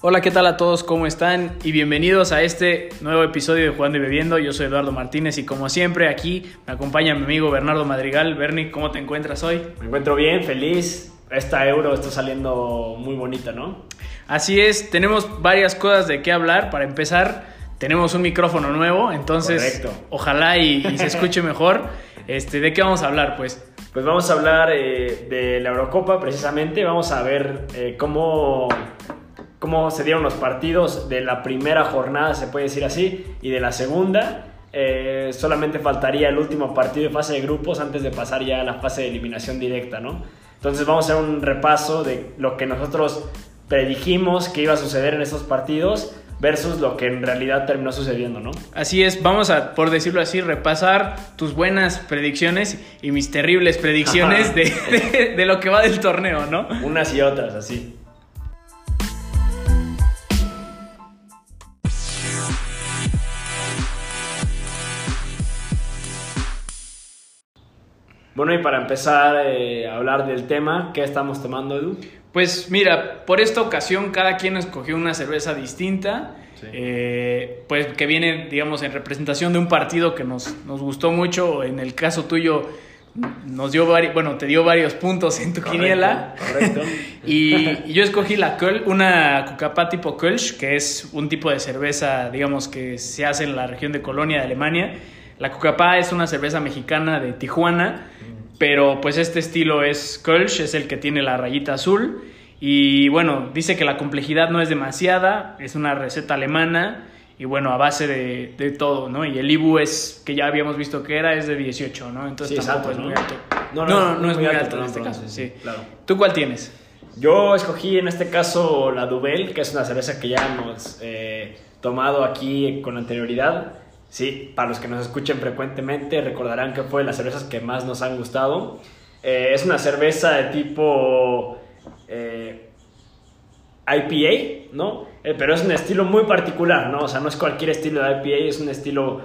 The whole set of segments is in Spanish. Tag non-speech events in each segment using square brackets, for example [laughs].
Hola, ¿qué tal a todos? ¿Cómo están? Y bienvenidos a este nuevo episodio de Jugando y Bebiendo. Yo soy Eduardo Martínez y como siempre aquí me acompaña mi amigo Bernardo Madrigal. Bernie, ¿cómo te encuentras hoy? Me encuentro bien, feliz. Esta euro está saliendo muy bonita, ¿no? Así es, tenemos varias cosas de qué hablar. Para empezar, tenemos un micrófono nuevo, entonces Correcto. ojalá y, y se escuche mejor. Este, ¿De qué vamos a hablar? Pues Pues vamos a hablar eh, de la Eurocopa precisamente. Vamos a ver eh, cómo, cómo se dieron los partidos de la primera jornada, se puede decir así, y de la segunda. Eh, solamente faltaría el último partido de fase de grupos antes de pasar ya a la fase de eliminación directa, ¿no? Entonces vamos a hacer un repaso de lo que nosotros predijimos que iba a suceder en estos partidos versus lo que en realidad terminó sucediendo, ¿no? así es, vamos a, por decirlo así, repasar tus buenas predicciones y mis terribles predicciones de, de- de lo que va del torneo, ¿no? Unas y otras, así. Bueno, y para empezar eh, a hablar del tema, ¿qué estamos tomando, Edu? Pues mira, por esta ocasión cada quien escogió una cerveza distinta, Sí. eh, pues que viene, digamos, en representación de un partido que nos, nos gustó mucho. En el caso tuyo, nos dio varios, bueno, te dio varios puntos en tu Correcto, quiniela. correcto. [laughs] y, y yo escogí la Köl, una Cucapá tipo Kölsch, que es un tipo de cerveza, digamos, que se hace en la región de Colonia de Alemania. La Cucapá es una cerveza mexicana de Tijuana, pero pues este estilo es Kölsch, es el que tiene la rayita azul. Y bueno, dice que la complejidad no es demasiada, es una receta alemana y bueno, a base de, de todo, ¿no? Y el IBU es, que ya habíamos visto que era, es de 18, ¿no? Entonces Sí, es alto, es muy ¿no? alto. No, No, no, no, no es muy alto, en no, este no, caso, no, sí. claro. ¿Tú cuál tienes? Yo escogí en este caso la Duvel, que es una cerveza que ya hemos eh, tomado aquí con anterioridad. Sí, para los que nos escuchen frecuentemente recordarán que fue de las cervezas que más nos han gustado. Eh, es una cerveza de tipo eh, IPA, ¿no? Eh, pero es un estilo muy particular, ¿no? O sea, no es cualquier estilo de IPA, es un estilo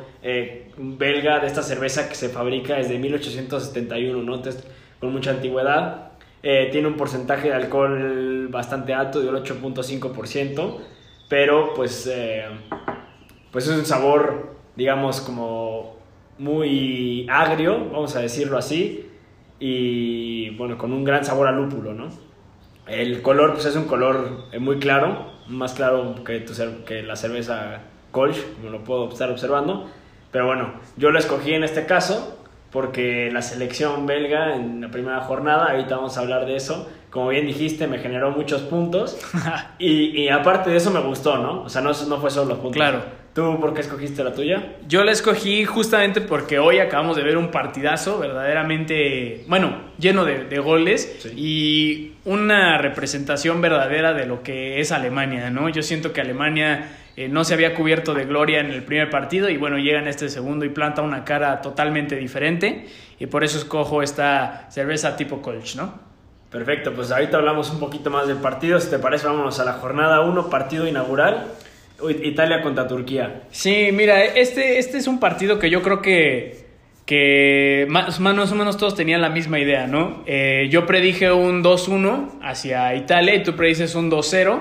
belga de esta cerveza que se fabrica desde 1871, ¿no? Entonces, con mucha antigüedad. Tiene un porcentaje de alcohol bastante alto, del 8.5%, pero pues, pues es un sabor, digamos, como muy agrio, vamos a decirlo así, y bueno, con un gran sabor a lúpulo, ¿no? El color, pues es un color eh, muy claro, más claro que, tu que la cerveza Kolsch, como lo puedo estar observando. Pero bueno, yo lo escogí en este caso porque la selección belga en la primera jornada, ahorita vamos a hablar de eso, como bien dijiste, me generó muchos puntos. [laughs] y, y aparte de eso me gustó, ¿no? O sea, no, no fue solo los puntos. Claro. ¿Tú por qué escogiste la tuya? Yo la escogí justamente porque hoy acabamos de ver un partidazo verdaderamente, bueno, lleno de, de goles Sí. y una representación verdadera de lo que es Alemania, ¿no? Yo siento que Alemania eh, no se había cubierto de gloria en el primer partido y bueno, llega en este segundo y planta una cara totalmente diferente y por eso escojo esta cerveza tipo Kolsch, ¿no? Perfecto, pues ahorita hablamos un poquito más del partido. Si te parece, vámonos a la jornada 1, partido inaugural. Italia contra Turquía. Sí, mira, este, este es un partido que yo creo que, que más, más o menos todos tenían la misma idea, ¿no? Eh, yo predije un 2-1 hacia Italia y tú predices un 2-0.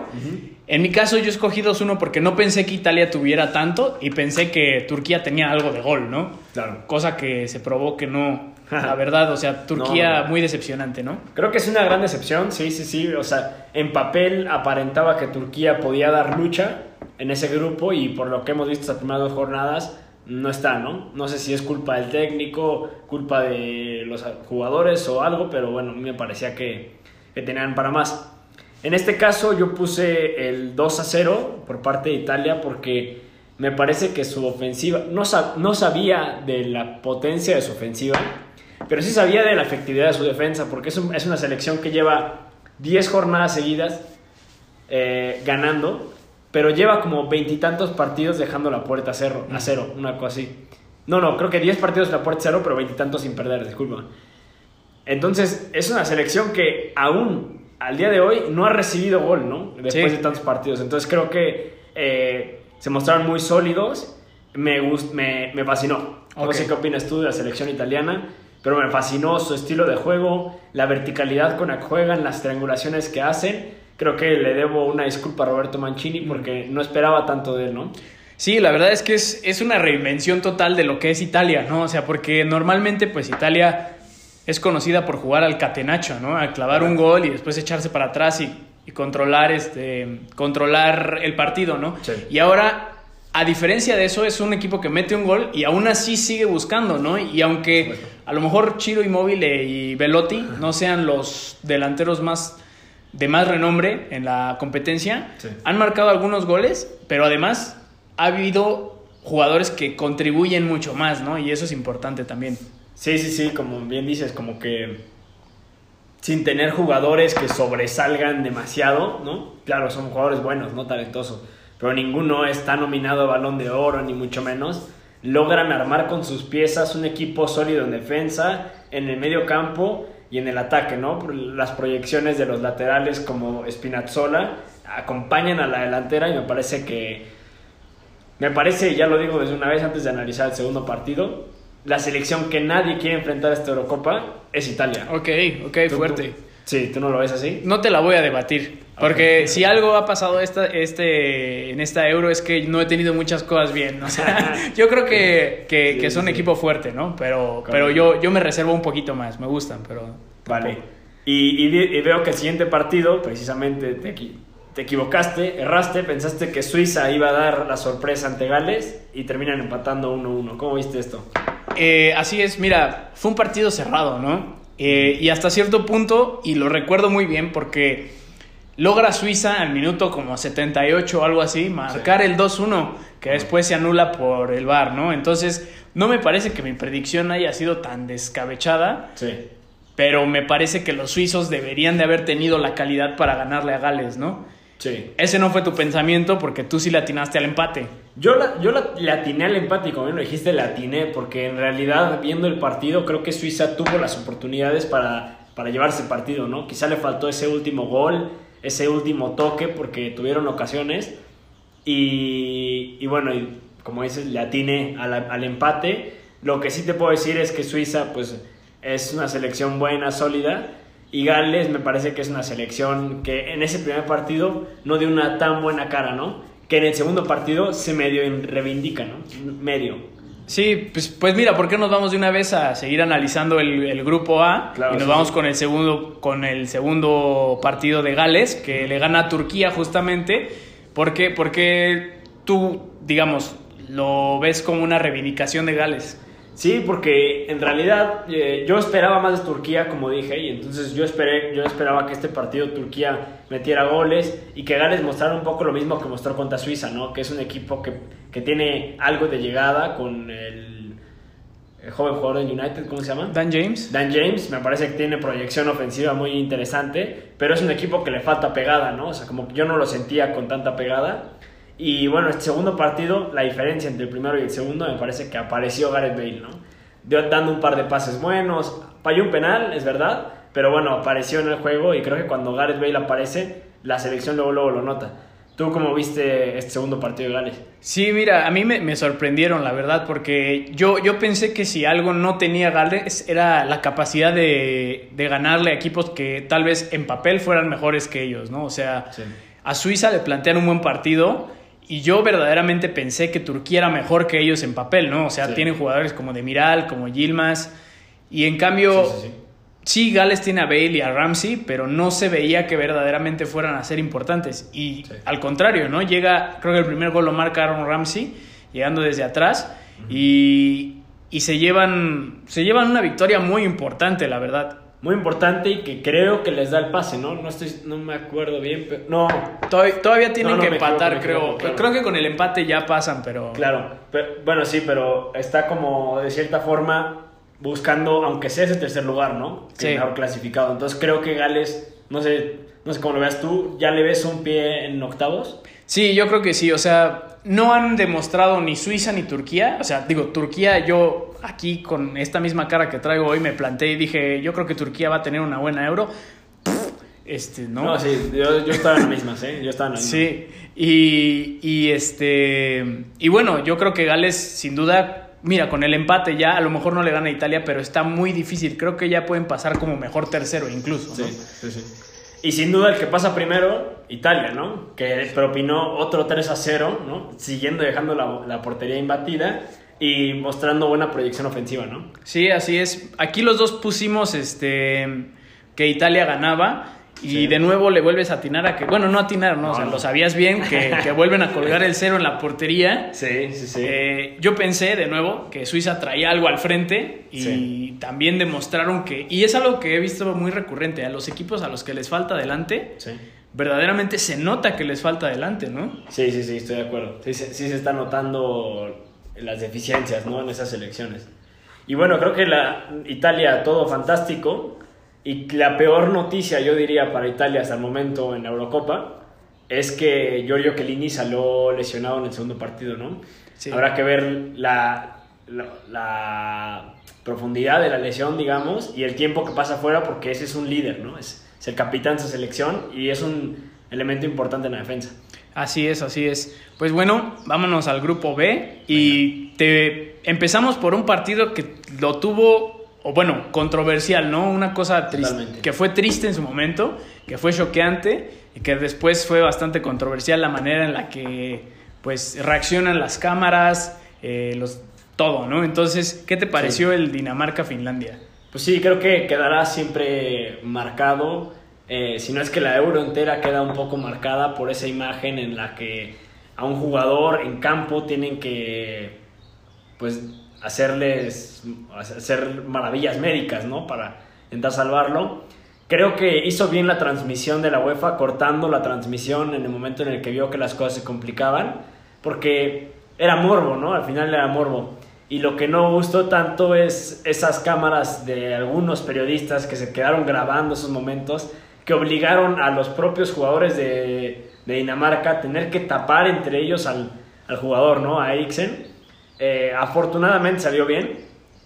En mi caso yo escogí 2-1 porque no pensé que Italia tuviera tanto y pensé que Turquía tenía algo de gol, ¿no? Claro. Cosa que se probó que no, [laughs] la verdad, o sea, Turquía No, no. muy decepcionante, ¿no? Creo que es una gran decepción, sí, sí, sí. O sea, en papel aparentaba que Turquía podía dar lucha en ese grupo y por lo que hemos visto estas primeras dos jornadas, no está, ¿no? No sé si es culpa del técnico, culpa de los jugadores o algo, pero bueno, a mí me parecía que, que tenían para más. En este caso yo puse el 2 a 0 por parte de Italia porque me parece que su ofensiva, no, sa- no sabía de la potencia de su ofensiva, pero sí sabía de la efectividad de su defensa, porque es, un- es una selección que lleva 10 jornadas seguidas eh, ganando, pero lleva como veintitantos partidos dejando la puerta a cero, a cero, una cosa así. No, no, creo que 10 partidos la puerta a cero, pero veintitantos sin perder, disculpa. Entonces, es una selección que aún al día de hoy no ha recibido gol, ¿no? Después Sí. de tantos partidos. Entonces, creo que eh, se mostraron muy sólidos. Me, gust- me, me fascinó. No sé qué opinas tú de la selección italiana. Pero me fascinó su estilo de juego, la verticalidad con la que juegan, las triangulaciones que hacen. Creo que le debo una disculpa a Roberto Mancini porque no esperaba tanto de él, ¿no? Sí, la verdad es que es, es una reinvención total de lo que es Italia, ¿no? O sea, porque normalmente pues Italia es conocida por jugar al catenacho, ¿no? A clavar un gol y después echarse para atrás y, y controlar, este, controlar el partido, ¿no? Sí. Y ahora, a diferencia de eso, es un equipo que mete un gol y aún así sigue buscando, ¿no? Y aunque a lo mejor Chiro Immobile y Velotti no sean los delanteros más de más renombre en la competencia, Sí. han marcado algunos goles, pero además ha habido jugadores que contribuyen mucho más, ¿no? Y eso es importante también. Sí, sí, sí, como bien dices, como que sin tener jugadores que sobresalgan demasiado, ¿no? Claro, son jugadores buenos, no talentosos, pero ninguno está nominado a balón de oro, ni mucho menos. Logran armar con sus piezas un equipo sólido en defensa, en el medio campo y en el ataque, ¿no? Las proyecciones de los laterales como Spinazzola acompañan a la delantera y me parece que me parece, ya lo digo desde una vez antes de analizar el segundo partido, la selección que nadie quiere enfrentar a esta Eurocopa es Italia. Ok, ok, Tú- fuerte. tú- sí, ¿tú no lo ves así? No te la voy a debatir. Porque si algo ha pasado esta, este, en esta euro es que no he tenido muchas cosas bien. O sea, [laughs] [laughs] yo creo que, que, Sí, que son sí. equipo fuerte, ¿no? Pero, pero yo, yo me reservo un poquito más. Me gustan, pero. Vale. tampoco. Y, y y veo que el siguiente partido, precisamente te, te equivocaste, erraste, pensaste que Suiza iba a dar la sorpresa ante Gales y terminan empatando 1-1. ¿Cómo viste esto? Eh, así es, mira, fue un partido cerrado, ¿no? Eh, y hasta cierto punto, y lo recuerdo muy bien porque logra Suiza al minuto como 78 o algo así, marcar el 2-1, que después se anula por el VAR, ¿no? Entonces, no me parece que mi predicción haya sido tan descabechada, Sí. pero me parece que los suizos deberían de haber tenido la calidad para ganarle a Gales, ¿no? Sí. Ese no fue tu pensamiento porque tú sí le atinaste al empate. Yo, la, yo la, le atiné al empate como bien lo dijiste, le atiné porque en realidad viendo el partido creo que Suiza tuvo las oportunidades para, para llevarse el partido, ¿no? Quizá le faltó ese último gol, ese último toque porque tuvieron ocasiones y, y bueno, y como dices, le atiné al, al empate. Lo que sí te puedo decir es que Suiza pues es una selección buena, sólida y Gales me parece que es una selección que en ese primer partido no dio una tan buena cara, ¿no? Que en el segundo partido se medio reivindica, ¿no? Medio. Sí, pues, pues mira, ¿por qué nos vamos de una vez a seguir analizando el, el grupo A? Claro, y nos sí, vamos sí. con el segundo, con el segundo partido de Gales, que le gana a Turquía justamente. ¿Por qué? Porque tú, digamos, lo ves como una reivindicación de Gales. Sí, porque en realidad eh, yo esperaba más de Turquía, como dije, y entonces yo esperé, yo esperaba que este partido Turquía metiera goles y que Gales mostrara un poco lo mismo que mostró contra Suiza, ¿no? Que es un equipo que, que tiene algo de llegada con el, el joven jugador del United, ¿cómo se llama? Dan James. Dan James me parece que tiene proyección ofensiva muy interesante, pero es un equipo que le falta pegada, ¿no? O sea, como que yo no lo sentía con tanta pegada. Y bueno, este segundo partido, la diferencia entre el primero y el segundo, me parece que apareció Gareth Bale, ¿no? Dio- dando un par de pases buenos, falló un penal, es verdad, pero bueno, apareció en el juego y creo que cuando Gareth Bale aparece, la selección luego, luego lo nota. ¿Tú cómo viste este segundo partido de Gales? Sí, mira, a mí me, me sorprendieron, la verdad, porque yo, yo pensé que si algo no tenía Gales era la capacidad de, de ganarle a equipos que tal vez en papel fueran mejores que ellos, ¿no? O sea, Sí. a Suiza le plantean un buen partido y yo verdaderamente pensé que Turquía era mejor que ellos en papel, ¿no? O sea, Sí. tienen jugadores como Demiral, como Yilmaz, y en cambio... Sí, sí, sí. Sí, Gales tiene a Bale y a Ramsey, pero no se veía que verdaderamente fueran a ser importantes. Y al contrario, ¿no? Llega, creo que el primer gol lo marca Aaron Ramsey, llegando desde atrás, y, y se, llevan, se llevan una victoria muy importante, la verdad. Muy importante y que creo que les da el pase, ¿no? No, estoy, no me acuerdo bien, pero... No, Todavía, todavía tienen No, no, que equivoco, empatar, creo. equivoco, claro. Creo que con el empate ya pasan, pero... Claro, pero- bueno, sí, pero está como de cierta forma buscando, aunque sea ese tercer lugar, ¿no? Que Sí. mejor clasificado. Entonces creo que Gales, no sé, no sé cómo lo veas tú, ¿ya le ves un pie en octavos? Sí, yo creo que sí. O sea, no han demostrado ni Suiza ni Turquía. O sea, digo, Turquía, yo aquí con esta misma cara que traigo hoy me planteé y dije, yo creo que Turquía va a tener una buena euro. Este, ¿no? No, sí, yo, yo estaba en la misma, ¿sí? Yo estaba en la misma. Sí, y, y este. Y bueno, yo creo que Gales, sin duda, mira, con el empate ya a lo mejor no le gana a Italia, pero está muy difícil. Creo que ya pueden pasar como mejor tercero incluso. ¿no? Sí, sí, sí. Y sin duda el que pasa primero, Italia, ¿no? Que propinó otro 3 a 0, ¿no? Siguiendo dejando la, la portería imbatida y mostrando buena proyección ofensiva, ¿no? Sí, así es. Aquí los dos pusimos este que Italia ganaba. Y Sí. de nuevo le vuelves a atinar a que, bueno, no atinar, ¿no? o sea, No, no. lo sabías bien, que, que [laughs] vuelven a colgar el cero en la portería. Sí, sí, sí. Eh, yo pensé de nuevo que Suiza traía algo al frente y Sí. también demostraron que, y es algo que he visto muy recurrente, a los equipos a los que les falta adelante, sí. verdaderamente se nota que les falta adelante, ¿no? Sí, sí, sí, estoy de acuerdo. Sí, se- sí se está notando las deficiencias, ¿no? En esas elecciones. Y bueno, creo que la Italia todo fantástico y la peor noticia, yo diría, para Italia hasta el momento en la Eurocopa es que Giorgio Chiellini salió lesionado en el segundo partido, ¿no? Sí. Habrá que ver la, la, la profundidad de la lesión, digamos, y el tiempo que pasa afuera porque ese es un líder, ¿no? Es, es el capitán de su selección y es un elemento importante en la defensa. Así es, así es. Pues bueno, vámonos al grupo B y te empezamos por un partido que lo tuvo, o bueno, controversial, ¿no? Una cosa triste, que fue triste en su momento, que fue choqueante y que después fue bastante controversial la manera en la que pues reaccionan las cámaras, eh, los todo, ¿no? Entonces, ¿qué te pareció el Dinamarca-Finlandia? Pues sí, creo que quedará siempre marcado, eh, si no es que la euro entera queda un poco marcada por esa imagen en la que a un jugador en campo tienen que, pues, hacerles, hacer maravillas médicas, ¿no? Para intentar salvarlo. Creo que hizo bien la transmisión de la UEFA, cortando la transmisión en el momento en el que vio que las cosas se complicaban, porque era morbo, ¿no? Al final era morbo. Y lo que no gustó tanto es esas cámaras de algunos periodistas que se quedaron grabando esos momentos, que obligaron a los propios jugadores de, de Dinamarca a tener que tapar entre ellos al, al jugador, ¿no? A Eriksen. Eh, afortunadamente salió bien.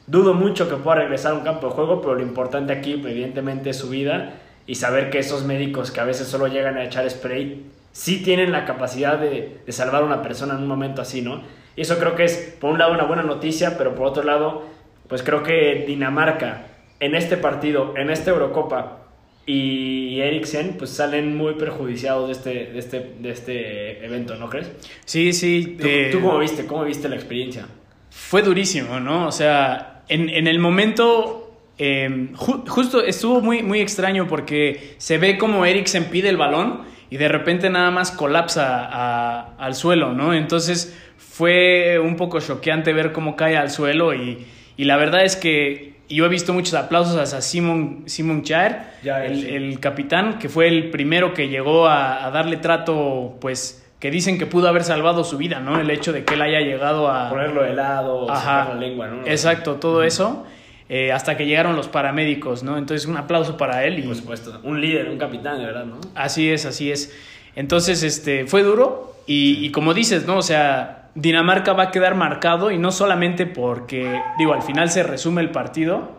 Dudo mucho que pueda regresar a un campo de juego, pero lo importante aquí, evidentemente, es su vida y saber que esos médicos que a veces solo llegan a echar spray, sí tienen la capacidad de, de salvar a una persona en un momento así, ¿no? Y eso creo que es, por un lado, una buena noticia, pero por otro lado, pues creo que Dinamarca, en este partido, en esta Eurocopa, y Eriksen, pues salen muy perjudiciados de este, de este, de este evento, ¿no crees? Sí, sí. ¿Tú, eh, tú cómo viste? ¿Cómo viste la experiencia? fue durísimo, ¿no? O sea, en, en el momento, eh, ju- justo estuvo muy, muy extraño porque se ve como Eriksen pide el balón y de repente nada más colapsa a- al suelo, ¿no? Entonces fue un poco choqueante ver cómo cae al suelo y, y la verdad es que yo he visto muchos aplausos hacia Simon, Simon Jair, Jair, el, sí. el capitán, que fue el primero que llegó a, a darle trato, pues, que dicen que pudo haber salvado su vida, ¿no? El hecho de que él haya llegado a... Ponerlo de lado, Ajá. sacar la lengua, ¿no? Exacto, todo eso. eh, hasta que llegaron los paramédicos, ¿no? Entonces, un aplauso para él. Y, Por supuesto. Un líder, un capitán, de verdad, ¿no? Así es, así es. Entonces, este, fue duro. Y, y como dices, ¿no? O sea, Dinamarca va a quedar marcado y no solamente porque, digo, al final se resume el partido,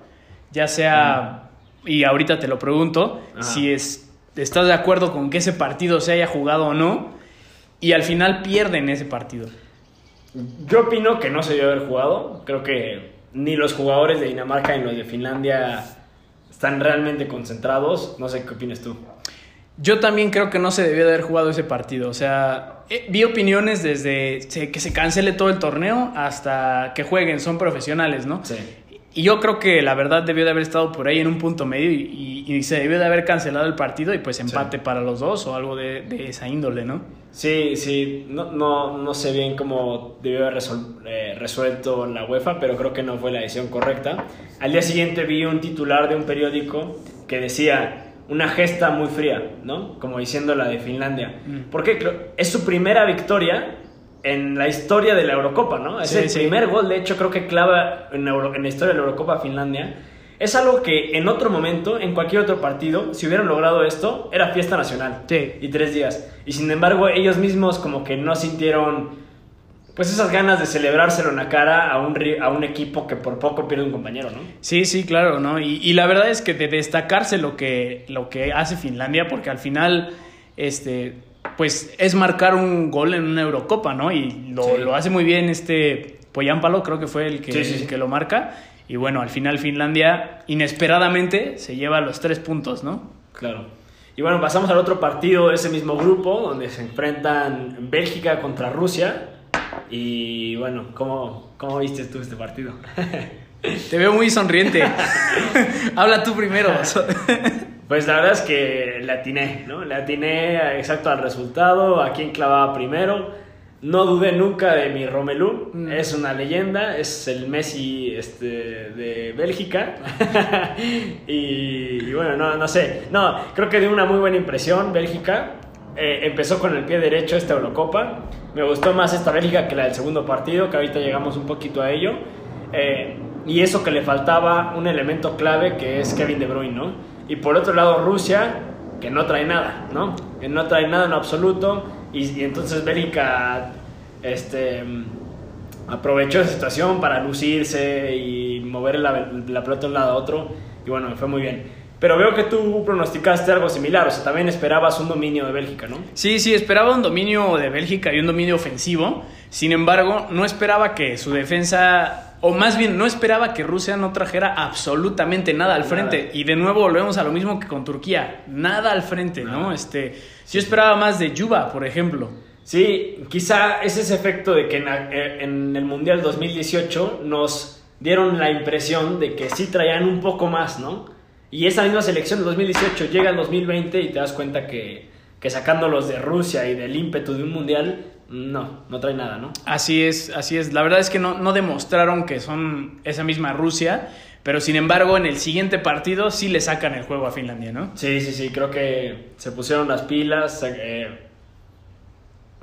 ya sea, y ahorita te lo pregunto, si es, estás de acuerdo con que ese partido se haya jugado o no, y al final pierden ese partido. Yo opino que no se debió haber jugado. Creo que ni los jugadores de Dinamarca ni los de Finlandia están realmente concentrados. No sé qué opinas tú. Yo también creo que no se debió de haber jugado ese partido. O sea, eh, vi opiniones desde que se cancele todo el torneo hasta que jueguen, son profesionales, ¿no? Sí. Y yo creo que la verdad debió de haber estado por ahí en un punto medio y, y- y se debió de haber cancelado el partido y pues empate para los dos o algo de, de esa índole, ¿no? Sí, sí, no, no, no sé bien cómo debió haber eh, resuelto la UEFA, pero creo que no fue la decisión correcta. Al día siguiente vi un titular de un periódico que decía una gesta muy fría, ¿no? Como diciendo la de Finlandia. Mm. Porque es su primera victoria en la historia de la Eurocopa, ¿no? Es Sí, el sí. primer gol, de hecho, creo que clava en, Euro- en la historia de la Eurocopa Finlandia. Es algo que en otro momento, en cualquier otro partido, si hubieran logrado esto, era fiesta nacional Sí. y tres días. Y sin embargo, ellos mismos como que no sintieron pues esas ganas de celebrárselo en la cara a un, a un equipo que por poco pierde un compañero, ¿no? Sí, sí, claro, ¿no? Y, y la verdad es que de destacarse lo que, lo que hace Finlandia, porque al final, este, pues es marcar un gol en una Eurocopa, ¿no? Y lo, Sí. lo hace muy bien este Poyampalo creo que fue el que, Sí, sí, sí. el que lo marca. Y bueno, al final Finlandia inesperadamente se lleva los tres puntos, ¿no? Claro. Y bueno, pasamos al otro partido de ese mismo grupo, donde se enfrentan Bélgica contra Rusia. Y bueno, ¿cómo, cómo viste tú este partido? Te veo muy sonriente. [laughs] Habla tú primero. Pues la verdad es que le atiné, ¿no? Le atiné exacto al resultado, a quién clavaba primero. No dudé nunca de mi Romelu, Mm. es una leyenda, es el Messi este, de Bélgica. [laughs] y, y bueno, no, no sé, no, creo que dio una muy buena impresión Bélgica. Eh, empezó con el pie derecho esta Eurocopa. Me gustó más esta Bélgica que la del segundo partido, que ahorita llegamos un poquito a ello. Eh, y eso que le faltaba un elemento clave que es Kevin De Bruyne, ¿no? Y por otro lado Rusia, que no trae nada, ¿no? Que no trae nada en absoluto. Y, entonces Bélgica este, aprovechó esa situación para lucirse y mover la, la pelota de un lado a otro. Y bueno, fue muy bien. Pero veo que tú pronosticaste algo similar, o sea, también esperabas un dominio de Bélgica, ¿no? Sí, sí, esperaba un dominio de Bélgica y un dominio ofensivo. Sin embargo, no esperaba que su defensa, o más bien, no esperaba que Rusia no trajera absolutamente nada al Nada. frente. Y de nuevo volvemos a lo mismo que con Turquía, nada al frente, ¿no? Este, yo esperaba más de Yuba, por ejemplo. Sí, quizá es ese efecto de que en, eh, en el Mundial 2018 nos dieron la impresión de que sí traían un poco más, ¿no? Y esa misma selección de 2018 llega al 2020 y te das cuenta que, que sacándolos de Rusia y del ímpetu de un Mundial, no, no trae nada, ¿no? Así es, así es. La verdad es que no, no demostraron que son esa misma Rusia, pero sin embargo en el siguiente partido sí le sacan el juego a Finlandia, ¿no? Sí, sí, sí, creo que se pusieron las pilas. eh,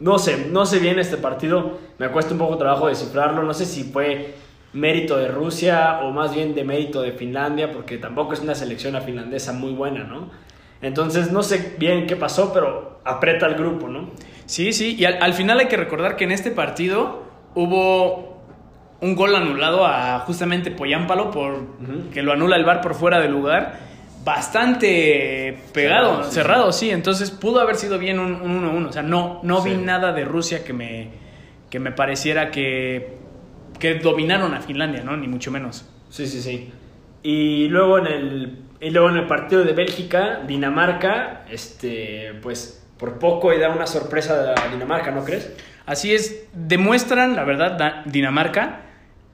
no sé, no sé bien este partido. Me cuesta un poco trabajo descifrarlo. No sé si fue mérito de Rusia o más bien de mérito de Finlandia, porque tampoco es una selección la finlandesa muy buena, ¿no? Entonces no sé bien qué pasó, pero aprieta el grupo, ¿no? Sí, sí, y al, al final hay que recordar que en este partido hubo un gol anulado a justamente Poyampalo por que lo anula el VAR por fuera de lugar. Bastante pegado, Cerrado, cerrado, sí, sí, Entonces pudo haber sido bien un un 1-1. O sea, no, no vi nada de Rusia que me, que me pareciera que, que dominaron a Finlandia, ¿no? Ni mucho menos. Sí, sí, sí. Y luego en el, y luego en el partido de Bélgica, Dinamarca, este, pues por poco y da una sorpresa a Dinamarca, ¿no crees? Así es, demuestran, la verdad, Da- Dinamarca,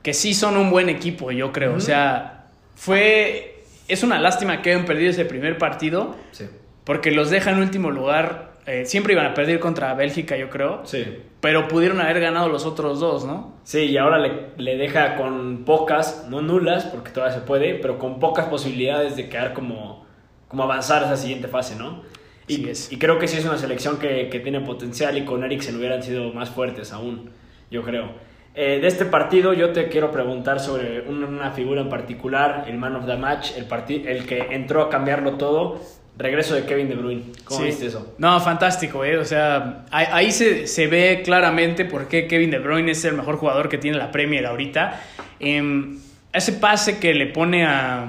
que sí son un buen equipo, yo creo. O sea, fue. Es una lástima que hayan perdido ese primer partido, Sí. porque los deja en último lugar. Eh, siempre iban a perder contra Bélgica, yo creo. Sí. Pero pudieron haber ganado los otros dos, ¿no? Sí, y ahora le, le deja con pocas, no nulas, porque todavía se puede, pero con pocas posibilidades de quedar como, como avanzar a esa siguiente fase, ¿no? Y, Así es. y creo que sí es una selección que, que tiene potencial y con Eriksen hubieran sido más fuertes aún, yo creo. Eh, de este partido yo te quiero preguntar sobre una, una figura en particular, el man of the match, el, el que entró a cambiarlo todo, regreso de Kevin De Bruyne. ¿Cómo Sí. viste eso? No, fantástico, ¿eh? O sea, ahí, ahí se, se ve claramente por qué Kevin De Bruyne es el mejor jugador que tiene la Premier ahorita. Em, ese pase que le pone a...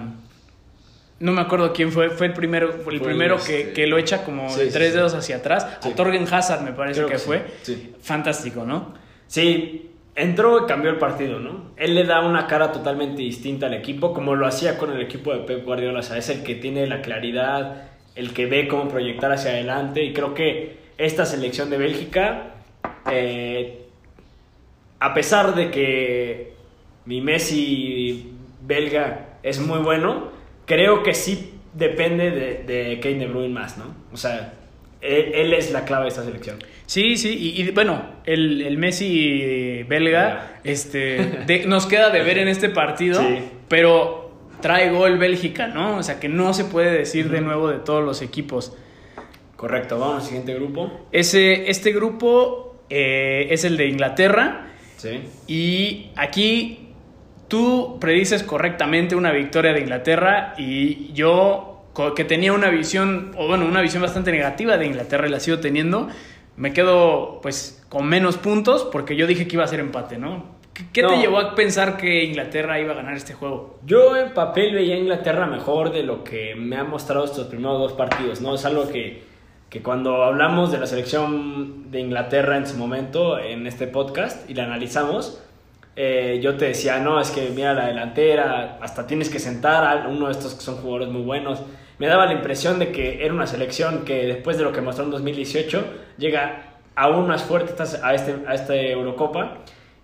No me acuerdo quién fue, fue el primero, el Fue primero este- que, que lo echa como Sí, tres sí. dedos hacia atrás. A Torgen Hazard me parece Creo que, que fue. sí. Fantástico, ¿no? Sí, entró y cambió el partido, ¿no? Él le da una cara totalmente distinta al equipo, como lo hacía con el equipo de Pep Guardiola. O sea, es el que tiene la claridad, el que ve cómo proyectar hacia adelante. Y creo que esta selección de Bélgica, eh, a pesar de que mi Messi belga es muy bueno, creo que sí depende de, de Kane De Bruyne más, ¿no? O sea, él, él es la clave de esta selección. Sí, sí, y, y, bueno, el, el Messi belga, este, de- nos queda de ver en este partido, Sí. pero trae gol Bélgica, ¿no? O sea que no se puede decir de nuevo de todos los equipos. Correcto, vamos al siguiente grupo. Ese, este grupo eh, es el de Inglaterra Sí. y aquí tú predices correctamente una victoria de Inglaterra y yo que tenía una visión, o bueno, una visión bastante negativa de Inglaterra y la sigo teniendo, me quedo pues con menos puntos porque yo dije que iba a ser empate, ¿no? ¿Qué, qué te No. llevó a pensar que Inglaterra iba a ganar este juego? Yo en papel veía a Inglaterra mejor de lo que me han mostrado estos primeros dos partidos, ¿no? Es algo que, que cuando hablamos de la selección de Inglaterra en su momento en este podcast y la analizamos, eh, yo te decía, no, es que mira la delantera, hasta tienes que sentar a uno de estos que son jugadores muy buenos. Me daba la impresión de que era una selección que después de lo que mostró en 2018 llega aún más fuerte a este, a este Eurocopa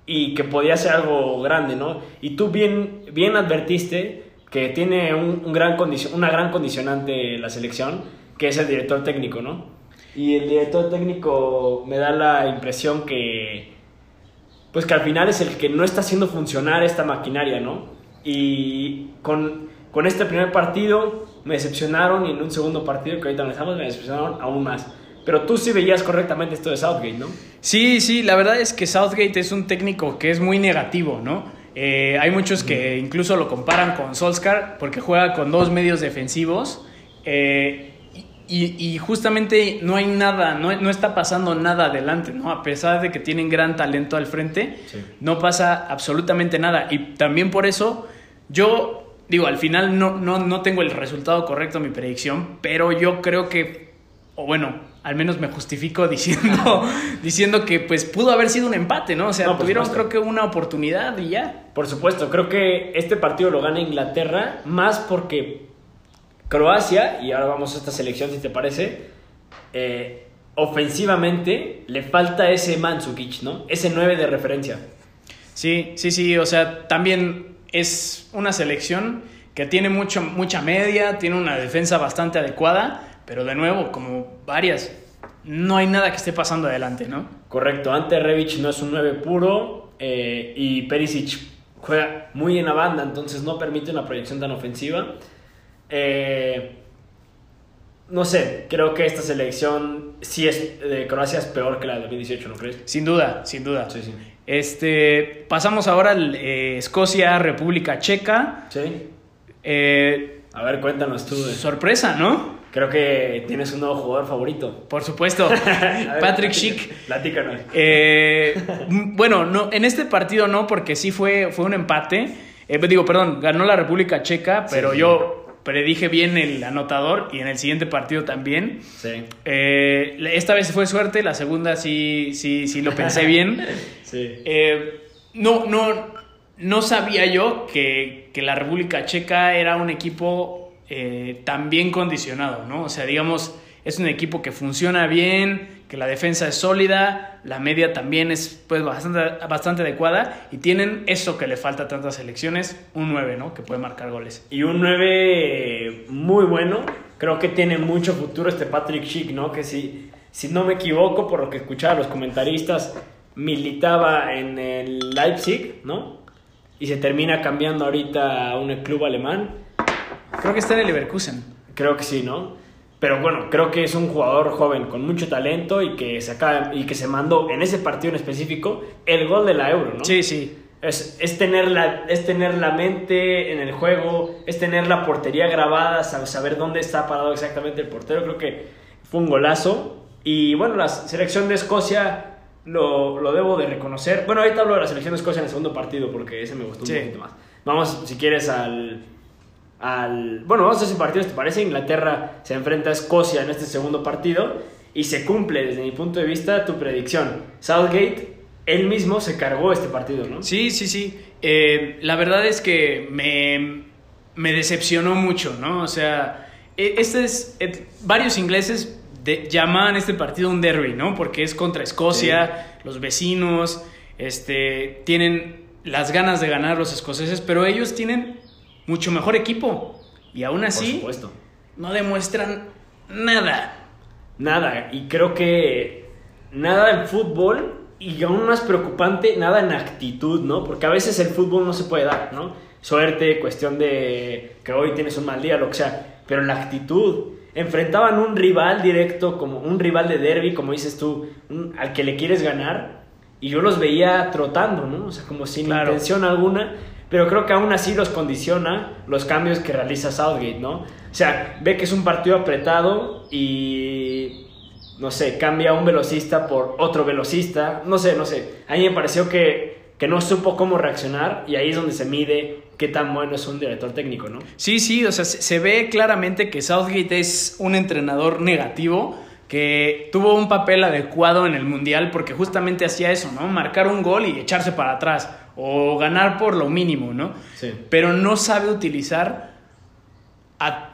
y que podía ser algo grande, ¿no? Y tú bien, bien advertiste que tiene un, gran una gran condicionante la selección, que es el director técnico, ¿no? Y el director técnico me da la impresión que, pues que al final es el que no está haciendo funcionar esta maquinaria, ¿no? Y con, con este primer partido me decepcionaron y en un segundo partido que ahorita analizamos me decepcionaron aún más. Pero tú sí veías correctamente esto de Southgate, ¿no? Sí, sí, la verdad es que Southgate es un técnico que es muy negativo, ¿no? Eh, hay muchos que incluso lo comparan con Solskjaer porque juega con dos medios defensivos eh, y, justamente no hay nada, no, no, está pasando nada adelante, ¿no? A pesar de que tienen gran talento al frente, no pasa absolutamente nada. Y también por eso yo digo, al final no, no, no tengo el resultado correcto en mi predicción, pero yo creo que, o bueno, al menos me justifico [laughs] diciendo, diciendo que pues pudo haber sido un empate, ¿no? O sea, tuvieron creo que una oportunidad y ya. Por supuesto, creo que este partido lo gana Inglaterra más porque Croacia, y ahora vamos a esta selección si te parece, eh, ofensivamente le falta ese Mandzukic, ¿no? Ese 9 de referencia. Sí, sí, sí, o sea, también es una selección que tiene mucho, mucha media, tiene una defensa bastante adecuada, pero de nuevo, como varias, no hay nada que esté pasando adelante, ¿no? Correcto, Ante Rebic no es un 9 puro eh, y Perisic juega muy en la banda, entonces no permite una proyección tan ofensiva. Eh, no sé, creo que esta selección sí es de Croacia es peor que la de 2018, ¿no crees? Sin duda, sin duda. Sí, sí. Este, pasamos ahora a eh, Escocia, República Checa. Sí. a ver, cuéntanos tú. Sorpresa, ¿no? Creo que tienes un nuevo jugador favorito. Por supuesto, [laughs] Patrick Schick. Platícanos. Eh, bueno, no, en este partido no, porque sí fue, fue un empate. Eh, digo, perdón, ganó la República Checa, pero yo predije bien el anotador y en el siguiente partido también. Sí. Eh, esta vez fue suerte, la segunda sí, sí, sí lo pensé [laughs] bien. sí. no, no, no sabía yo que, que la República Checa era un equipo eh, tan bien condicionado, ¿no? O sea, digamos, es un equipo que funciona bien, que la defensa es sólida, la media también es pues bastante, bastante adecuada y tienen eso que le falta a tantas selecciones, un 9, ¿no? Que puede marcar goles. Y un 9 muy bueno, creo que tiene mucho futuro este Patrick Schick, ¿no? Que si, si no me equivoco, por lo que escuchaba los comentaristas, militaba en el Leipzig, ¿no? Y se termina cambiando ahorita a un club alemán Creo que está en el Leverkusen. Creo que sí, ¿no? Pero bueno, creo que es un jugador joven con mucho talento y que se, acaba, y que se mandó en ese partido en específico el gol de la Euro, ¿no? Sí, sí. Es, es, tener la, es tener la mente en el juego, es tener la portería grabada, saber dónde está parado exactamente el portero. Creo que fue un golazo. Y bueno, la selección de Escocia lo, lo debo de reconocer. Bueno, ahorita hablo de la selección de Escocia en el segundo partido porque ese me gustó un poquito más. Vamos, si quieres, al al... Bueno, vamos a ese partido, ¿te parece? Inglaterra se enfrenta a Escocia en este segundo partido y se cumple desde mi punto de vista tu predicción. Southgate, él mismo se cargó este partido, ¿no? Sí, sí, sí. Eh, la verdad es que me, me, decepcionó mucho, ¿no? O sea, e, este es... Eh, varios ingleses de, llaman este partido un derby, ¿no? Porque es contra Escocia, los vecinos, este, tienen las ganas de ganar los escoceses, pero ellos tienen mucho mejor equipo. Y aún así, no demuestran nada. Nada. Y creo que nada en fútbol y aún más preocupante, nada en actitud, ¿no? Porque a veces el fútbol no se puede dar, ¿no? Suerte, cuestión de que hoy tienes un mal día, lo que sea. Pero la actitud. Enfrentaban un rival directo, como un rival de derby, como dices tú, al que le quieres ganar. Y yo los veía trotando, ¿no? O sea, como sin intención alguna pero creo que aún así los condiciona los cambios que realiza Southgate, ¿no? O sea, ve que es un partido apretado y, no sé, cambia un velocista por otro velocista, no sé, no sé. A mí me pareció que, que no supo cómo reaccionar y ahí es donde se mide qué tan bueno es un director técnico, ¿no? Sí, sí, o sea, se ve claramente que Southgate es un entrenador negativo que tuvo un papel adecuado en el Mundial porque justamente hacía eso, ¿no? Marcar un gol y echarse para atrás o ganar por lo mínimo, ¿no? Sí. Pero no sabe utilizar a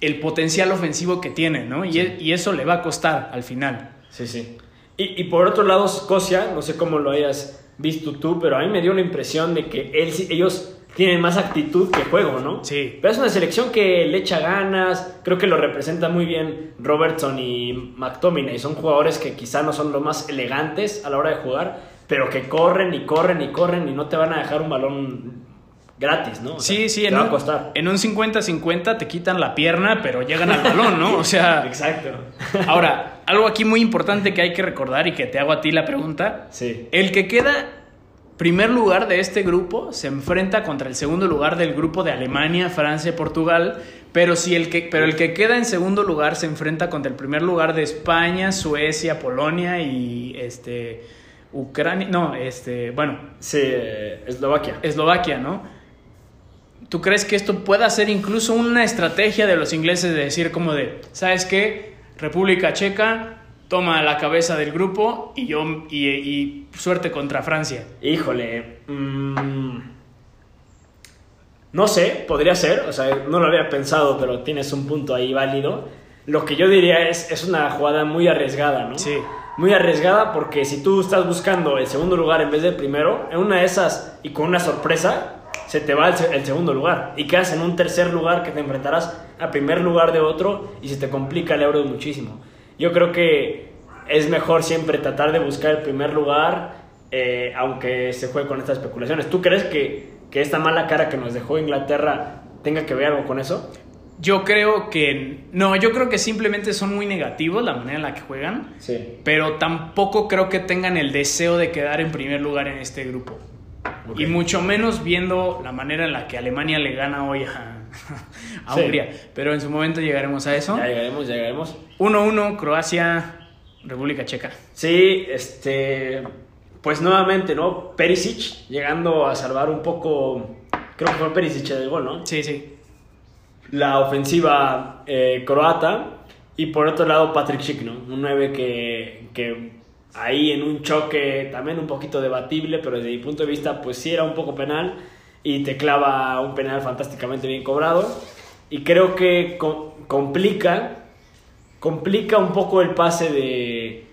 el potencial ofensivo que tiene, ¿no? Y, e- y eso le va a costar al final. Sí, sí. Y, y por otro lado, Escocia, no sé cómo lo hayas visto tú, pero a mí me dio la impresión de que él, ellos tienen más actitud que juego, ¿no? Sí. Pero es una selección que le echa ganas, creo que lo representa muy bien Robertson y McTominay. Son jugadores que quizá no son los más elegantes a la hora de jugar, pero que corren y corren y corren y no te van a dejar un balón gratis, ¿no? O sea, Sí, sí, en va un, a costar. en un 50-50 te quitan la pierna, pero llegan al balón, ¿no? O sea, [laughs] Exacto. ahora, algo aquí muy importante que hay que recordar y que te hago a ti la pregunta. Sí. El que queda primer lugar de este grupo se enfrenta contra el segundo lugar del grupo de Alemania, Francia y Portugal, pero, si el que, pero el que queda en segundo lugar se enfrenta contra el primer lugar de España, Suecia, Polonia y este Ucrania, no, este, bueno, Sí, Eslovaquia. Eslovaquia, ¿no? ¿Tú crees que esto pueda ser incluso una estrategia de los ingleses de decir como de, ¿sabes qué? República Checa toma la cabeza del grupo y yo y, y suerte contra Francia. Híjole. mm, no sé, podría ser. O sea, no lo había pensado, pero tienes un punto ahí válido. Lo que yo diría es, es una jugada muy arriesgada, ¿no? Sí. Muy arriesgada porque si tú estás buscando el segundo lugar en vez del primero, en una de esas y con una sorpresa, se te va el, se- el segundo lugar. Y quedas en un tercer lugar que te enfrentarás al primer lugar de otro y se te complica el euro muchísimo. Yo creo que es mejor siempre tratar de buscar el primer lugar, eh, aunque se juegue con estas especulaciones. ¿Tú crees que, que esta mala cara que nos dejó Inglaterra tenga que ver algo con eso? Yo creo que no, yo creo que simplemente son muy negativos la manera en la que juegan, Sí. pero tampoco creo que tengan el deseo de quedar en primer lugar en este grupo. Y mucho menos viendo la manera en la que Alemania le gana hoy a, [laughs] a Sí. Hungría. Pero en su momento llegaremos a eso. Ya llegaremos, ya llegaremos. 1-1 Croacia, República Checa. Sí, este. Pues nuevamente, ¿no? Perisic llegando a salvar un poco. Creo que fue Perisic el gol, ¿no? Sí, sí. La ofensiva eh, croata. Y por otro lado, Patrick Schick, ¿no? Un 9 que, que ahí en un choque también un poquito debatible, pero desde mi punto de vista, pues sí era un poco penal. Y te clava un penal fantásticamente bien cobrado. Y creo que co- complica, complica un poco el pase de,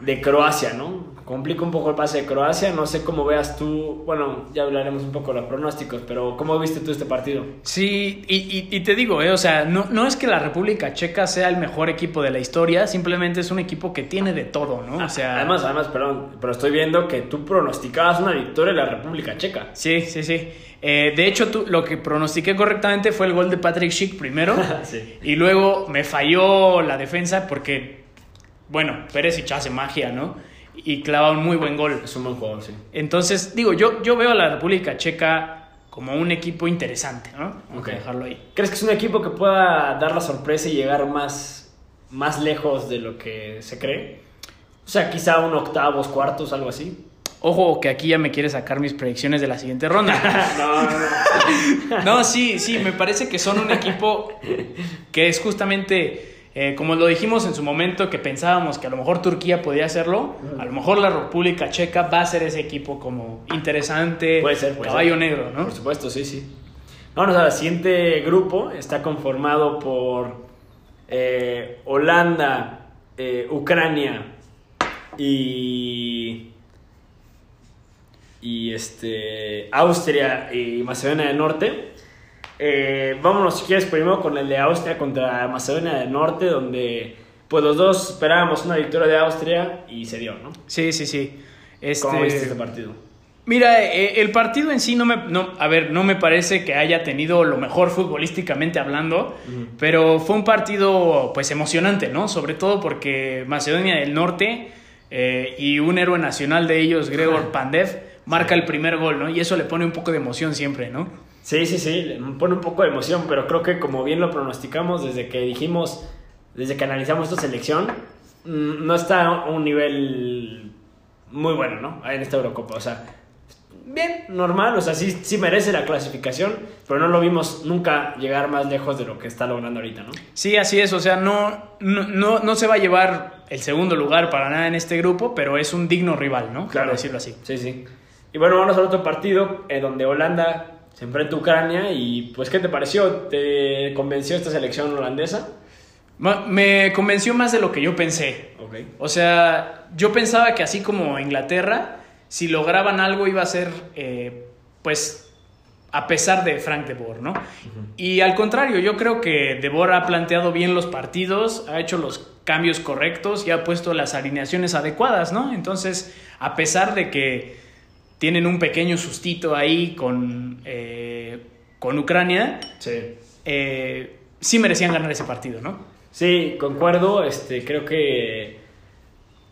de Croacia, ¿no? Complica un poco el pase de Croacia. No sé cómo veas tú, bueno, ya hablaremos un poco de los pronósticos, pero ¿cómo viste tú este partido? Sí, y, y- y te digo, eh, o sea, no, no es que la República Checa sea el mejor equipo de la historia, simplemente es un equipo que tiene de todo, ¿no? O sea, además, además, perdón, pero estoy viendo que tú pronosticabas una victoria de la República Checa. Sí, sí, sí. Eh, de hecho, tú, lo que pronostiqué correctamente fue el gol de Patrick Schick primero. [laughs] Sí. Y luego me falló la defensa porque, bueno, Pérez y hace magia, ¿no? Y clava un muy buen gol. Es un buen jugador, sí. Entonces, digo, yo, yo veo a la República Checa como un equipo interesante, ¿no? Vamos Ok. a dejarlo ahí. ¿Crees que es un equipo que pueda dar la sorpresa y llegar más, más lejos de lo que se cree? O sea, quizá un octavos, cuartos, algo así. Ojo, que aquí ya me quiere sacar mis predicciones de la siguiente ronda. [laughs] no, no, no. No, sí, sí, me parece que son un equipo que es justamente, eh, como lo dijimos en su momento, que pensábamos que a lo mejor Turquía podía hacerlo, a lo mejor la República Checa va a ser ese equipo como interesante, Puede ser, puede caballo ser. negro, ¿no? Por supuesto, sí, sí. Vamos al siguiente grupo. Está conformado por eh, Holanda, eh, Ucrania y. Y este. Austria y Macedonia del Norte. Eh, vámonos, si quieres, primero con el de Austria contra Macedonia del Norte, donde pues los dos esperábamos una victoria de Austria y se dio, ¿no? Sí, sí, sí. ¿Cómo Este, viste este partido? Mira, eh, el partido en sí no me, no, a ver, no me parece que haya tenido lo mejor futbolísticamente hablando, pero fue un partido pues emocionante, ¿no? Sobre todo porque Macedonia del Norte eh, y un héroe nacional de ellos, Gregor Pandev, marca el primer gol, ¿no? Y eso le pone un poco de emoción siempre, ¿no? Sí, sí, sí, pone un poco de emoción, pero creo que como bien lo pronosticamos desde que dijimos, desde que analizamos esta selección, mm, no está a un nivel muy bueno, ¿no? En esta Eurocopa, o sea, bien, normal, o sea, sí, sí merece la clasificación, pero no lo vimos nunca llegar más lejos de lo que está logrando ahorita, ¿no? Sí, así es, o sea, no, no, no, no se va a llevar el segundo lugar para nada en este grupo, pero es un digno rival, ¿no? Claro. decirlo así. Sí, sí. Y bueno, vamos al otro partido, en donde Holanda se enfrenta a Ucrania. Y pues, ¿qué te pareció? ¿Te convenció esta selección holandesa? Me convenció más de lo que yo pensé. Okay. O sea, yo pensaba que así como Inglaterra, si lograban algo iba a ser, eh, pues, a pesar de Frank de Boer, ¿no? Y al contrario, yo creo que De Boer ha planteado bien los partidos, ha hecho los cambios correctos y ha puesto las alineaciones adecuadas, ¿no? Entonces, a pesar de que tienen un pequeño sustito ahí con, eh, con Ucrania, sí. Eh, sí merecían ganar ese partido, ¿no? Sí, concuerdo, este, creo que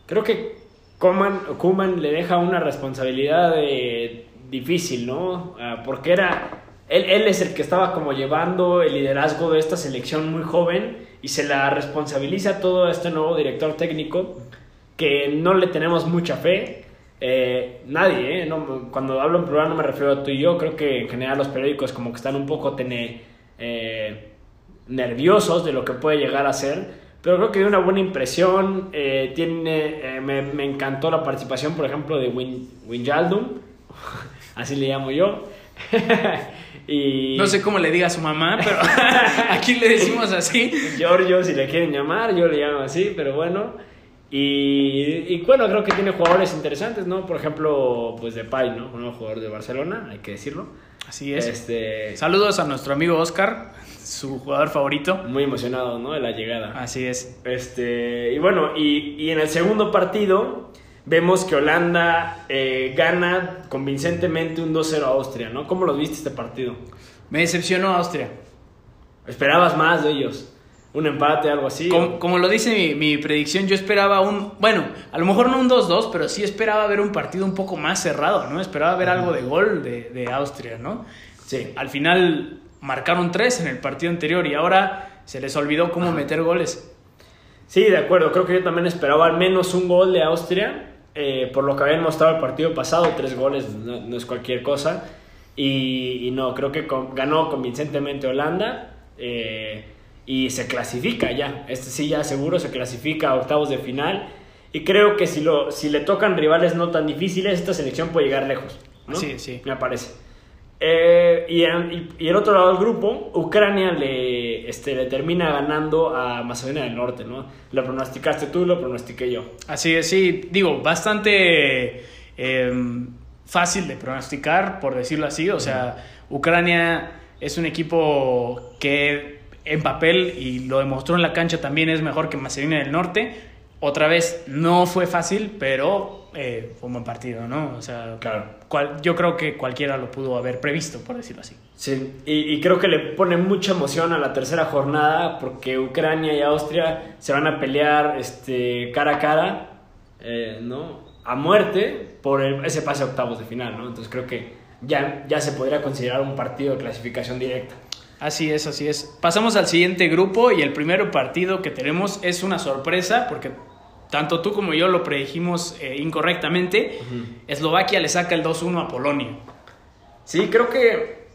creo que Kuman le deja una responsabilidad de difícil, ¿no? Ah, porque era, él, él es el que estaba como llevando el liderazgo de esta selección muy joven y se la responsabiliza todo este nuevo director técnico que no le tenemos mucha fe. Eh, nadie, ¿eh? No, cuando hablo en plural no me refiero a tú y yo, creo que en general los periódicos como que están un poco tener, eh, nerviosos de lo que puede llegar a ser, pero creo que dio una buena impresión, eh, tiene, me, me, encantó la participación, por ejemplo, de Win, Winjaldum, [laughs] así le llamo yo. [laughs] y... No sé cómo le diga a su mamá, pero [laughs] aquí le decimos así. Giorgio, si le quieren llamar, yo le llamo así, pero bueno. Y, y, bueno, creo que tiene jugadores interesantes, ¿no? Por ejemplo, pues Depay, ¿no? Un nuevo jugador de Barcelona, hay que decirlo. Así es. Este... Saludos a nuestro amigo Oscar, su jugador favorito. Muy emocionado, ¿no? De la llegada. Así es. Este, y bueno, y, y en el segundo partido Vemos que Holanda eh, gana convincentemente un 2-0 a Austria, ¿no? ¿Cómo lo viste este partido? Me decepcionó Austria. ¿Esperabas más de ellos? ¿Un empate, algo así? Como, lo dice mi, predicción, yo esperaba un... Bueno, a lo mejor no un 2-2, pero sí esperaba ver un partido un poco más cerrado, ¿no? Esperaba ver algo de gol de, de Austria, ¿no? Sí. Al final marcaron tres en el partido anterior y ahora se les olvidó cómo meter goles. Sí, de acuerdo. Creo que yo también esperaba al menos un gol de Austria eh, por lo que habían mostrado el partido pasado, tres goles no, es cualquier cosa. Y, no, creo que ganó convincentemente Holanda eh, y se clasifica ya. Este sí, ya seguro se clasifica a octavos de final. Y creo que si, lo, si le tocan rivales no tan difíciles, esta selección puede llegar lejos. Sí, sí. Me parece. Eh, y, y, el otro lado del grupo, Ucrania le, este, le termina ganando a Macedonia del Norte, ¿no? Lo pronosticaste tú, lo pronostiqué yo. Así es, sí, digo, bastante em, fácil de pronosticar, por decirlo así. O sea, Ucrania es un equipo que en papel, y lo demostró en la cancha, también es mejor que Macedonia del Norte. Otra vez, no fue fácil, pero eh, fue un buen partido, ¿no? O sea, claro. Cual, yo creo que cualquiera lo pudo haber previsto, por decirlo así. Sí, y, creo que le pone mucha emoción a la tercera jornada porque Ucrania y Austria se van a pelear este, cara a cara, eh, ¿no? A muerte por ese pase a octavos de final, ¿no? Entonces creo que ya, ya se podría considerar un partido de clasificación directa. Así es, así es. Pasamos al siguiente grupo y el primer partido que tenemos es una sorpresa porque tanto tú como yo lo predijimos eh, incorrectamente, Eslovaquia le saca el 2-1 a Polonia. Sí, creo que,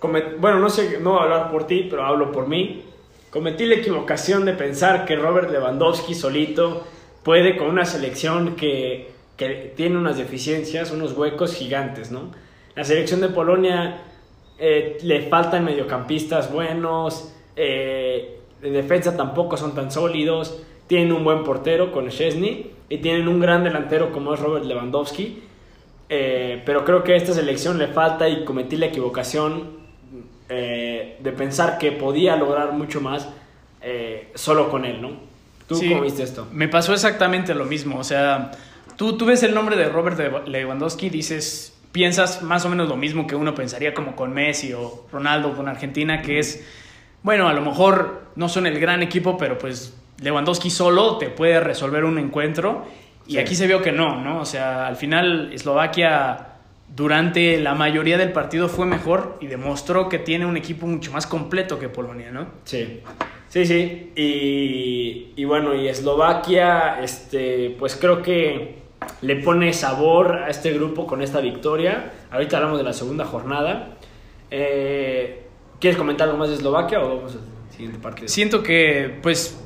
bueno, no sé, no voy a hablar por ti, pero hablo por mí. Cometí la equivocación de pensar que Robert Lewandowski solito puede con una selección que, que tiene unas deficiencias, unos huecos gigantes, ¿no? La selección de Polonia eh, le faltan mediocampistas buenos, eh, de defensa tampoco son tan sólidos tienen un buen portero con Chesney y tienen un gran delantero como es Robert Lewandowski. Eh, pero creo que a esta selección le falta y cometí la equivocación eh, de pensar que podía lograr mucho más eh, solo con él, ¿no? ¿Tú cómo viste esto? Me pasó exactamente lo mismo. O sea, tú, tú ves el nombre de Robert Lewandowski y dices, piensas más o menos lo mismo que uno pensaría como con Messi o Ronaldo con Argentina, que es, bueno, a lo mejor no son el gran equipo, pero pues Lewandowski solo te puede resolver un encuentro. Y aquí se vio que no, ¿no? O sea, al final Eslovaquia durante la mayoría del partido fue mejor y demostró que tiene un equipo mucho más completo que Polonia, ¿no? Sí, sí, sí. Y, y bueno, y Eslovaquia, este, pues creo que le pone sabor a este grupo con esta victoria. Ahorita hablamos de la segunda jornada. Eh, ¿Quieres comentar algo más de Eslovaquia o vamos al siguiente partido? Siento que, pues,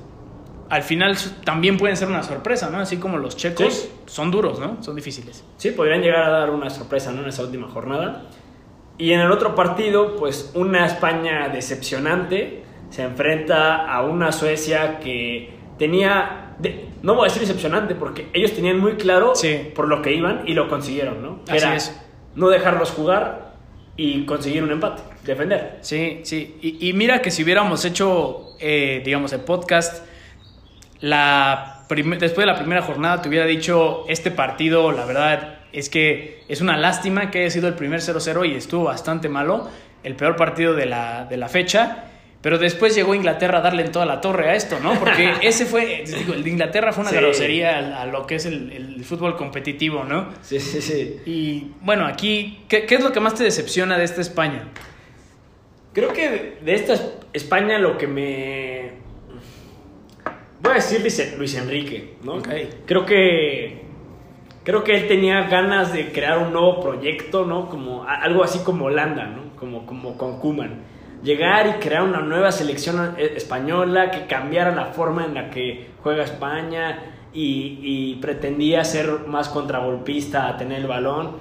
al final también pueden ser una sorpresa, ¿no? Así como los checos son duros, ¿no? Son difíciles. Sí, podrían llegar a dar una sorpresa, ¿no? En esa última jornada. Y en el otro partido, pues una España decepcionante se enfrenta a una Suecia que tenía, no voy a decir decepcionante, porque ellos tenían muy claro por lo que iban y lo consiguieron, ¿no? Así es. No dejarlos jugar y conseguir un empate, defender. Sí, sí. Y, mira que si hubiéramos hecho, eh, digamos, el podcast la después de la primera jornada te hubiera dicho, este partido, la verdad es que es una lástima que haya sido el primer 0-0 y estuvo bastante malo, el peor partido de la, de la fecha. Pero después llegó Inglaterra a darle en toda la torre a esto, ¿no? Porque [laughs] ese fue, digo, el de Inglaterra fue una grosería a, lo que es el, fútbol competitivo, ¿no? Sí, sí, sí. Y bueno, aquí, ¿qué, ¿qué, es lo que más te decepciona de esta España? Creo que de esta España lo que me, voy a decir Luis, Enrique, ¿no? Creo que creo que él tenía ganas de crear un nuevo proyecto, ¿no? Como algo así como Holanda, ¿no? Como, como con Kuman. Llegar y crear una nueva selección eh, española que cambiara la forma en la que juega España y, pretendía ser más contragolpista, a tener el balón.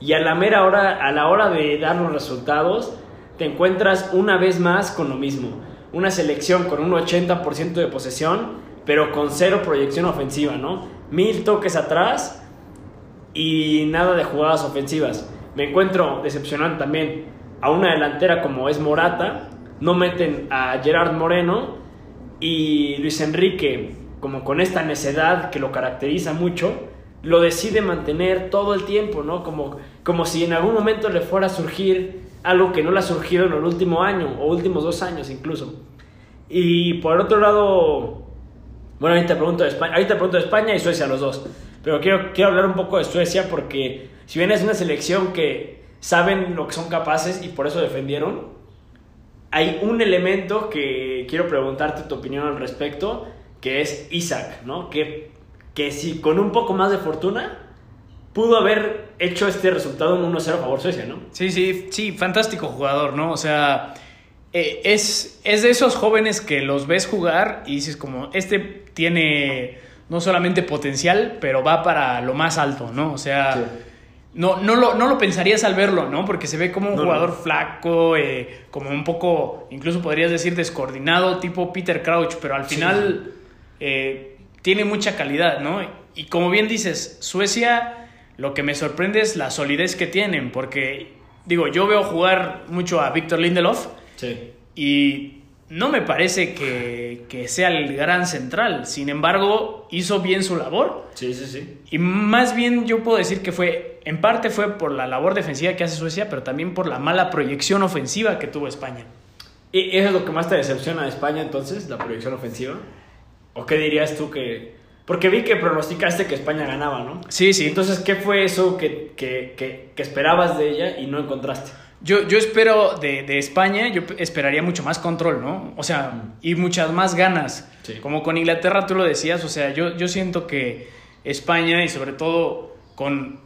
Y a la mera hora, a la hora de dar los resultados, te encuentras una vez más con lo mismo. Una selección con un 80% de posesión, pero con cero proyección ofensiva, ¿no? Mil toques atrás y nada de jugadas ofensivas. Me encuentro decepcionante también a una delantera como es Morata, no meten a Gerard Moreno y Luis Enrique, como con esta necedad que lo caracteriza mucho, lo decide mantener todo el tiempo, ¿no? Como, como si en algún momento le fuera a surgir algo que no le ha surgido en el último año o últimos dos años incluso. Y por otro lado, bueno, ahorita pregunto de España, ahorita pregunto de España y Suecia los dos. Pero quiero, quiero hablar un poco de Suecia porque si bien es una selección que saben lo que son capaces y por eso defendieron, hay un elemento que quiero preguntarte tu opinión al respecto, que es Isaac, ¿no? Que, que si con un poco más de fortuna pudo haber hecho este resultado en 1-0 a favor Suecia, ¿no? Sí, sí, sí, fantástico jugador, ¿no? O sea, eh, es, es de esos jóvenes que los ves jugar y dices como, este tiene no solamente potencial, pero va para lo más alto, ¿no? O sea, no, no, lo, no lo pensarías al verlo, ¿no? Porque se ve como un jugador flaco, eh, como un poco, incluso podrías decir descoordinado, tipo Peter Crouch, pero al final eh, tiene mucha calidad, ¿no? Y como bien dices, Suecia, lo que me sorprende es la solidez que tienen, porque, digo, yo veo jugar mucho a Víctor Lindelof Sí. Y no me parece que, que, sea el gran central. Sin embargo, hizo bien su labor. Sí, sí, sí. Y más bien yo puedo decir que fue, en parte fue por la labor defensiva que hace Suecia, pero también por la mala proyección ofensiva que tuvo España. ¿Y eso es lo que más te decepciona de España entonces, la proyección ofensiva? ¿O qué dirías tú que...? Porque vi que pronosticaste que España ganaba, ¿no? Sí, sí. Entonces, ¿qué fue eso que, que, que, que esperabas de ella y no encontraste? Yo, yo espero de, España, yo esperaría mucho más control, ¿no? O sea, y muchas más ganas. Como con Inglaterra tú lo decías, o sea, yo, yo siento que España y sobre todo con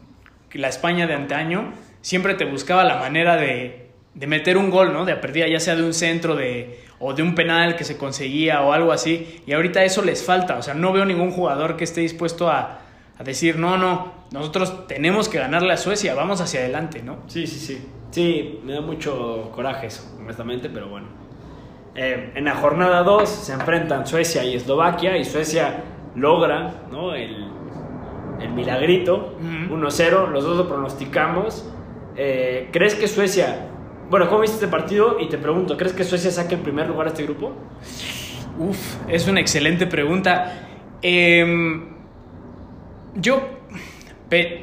la España de antaño, siempre te buscaba la manera de, de meter un gol, ¿no? De perdida, ya sea de un centro de, o de un penal que se conseguía o algo así. Y ahorita eso les falta, o sea, no veo ningún jugador que esté dispuesto a, a decir, no, no, nosotros tenemos que ganarle a Suecia, vamos hacia adelante, ¿no? Sí, sí, sí. Sí, me da mucho coraje eso, honestamente, pero bueno. Eh, en la jornada 2 se enfrentan Suecia y Eslovaquia y Suecia logra ¿no? el, el milagrito, 1-0, los dos lo pronosticamos. Eh, ¿Crees que Suecia, bueno, ¿cómo viste este partido? Y te pregunto, ¿crees que Suecia saque el primer lugar a este grupo? Uf, es una excelente pregunta. Em, yo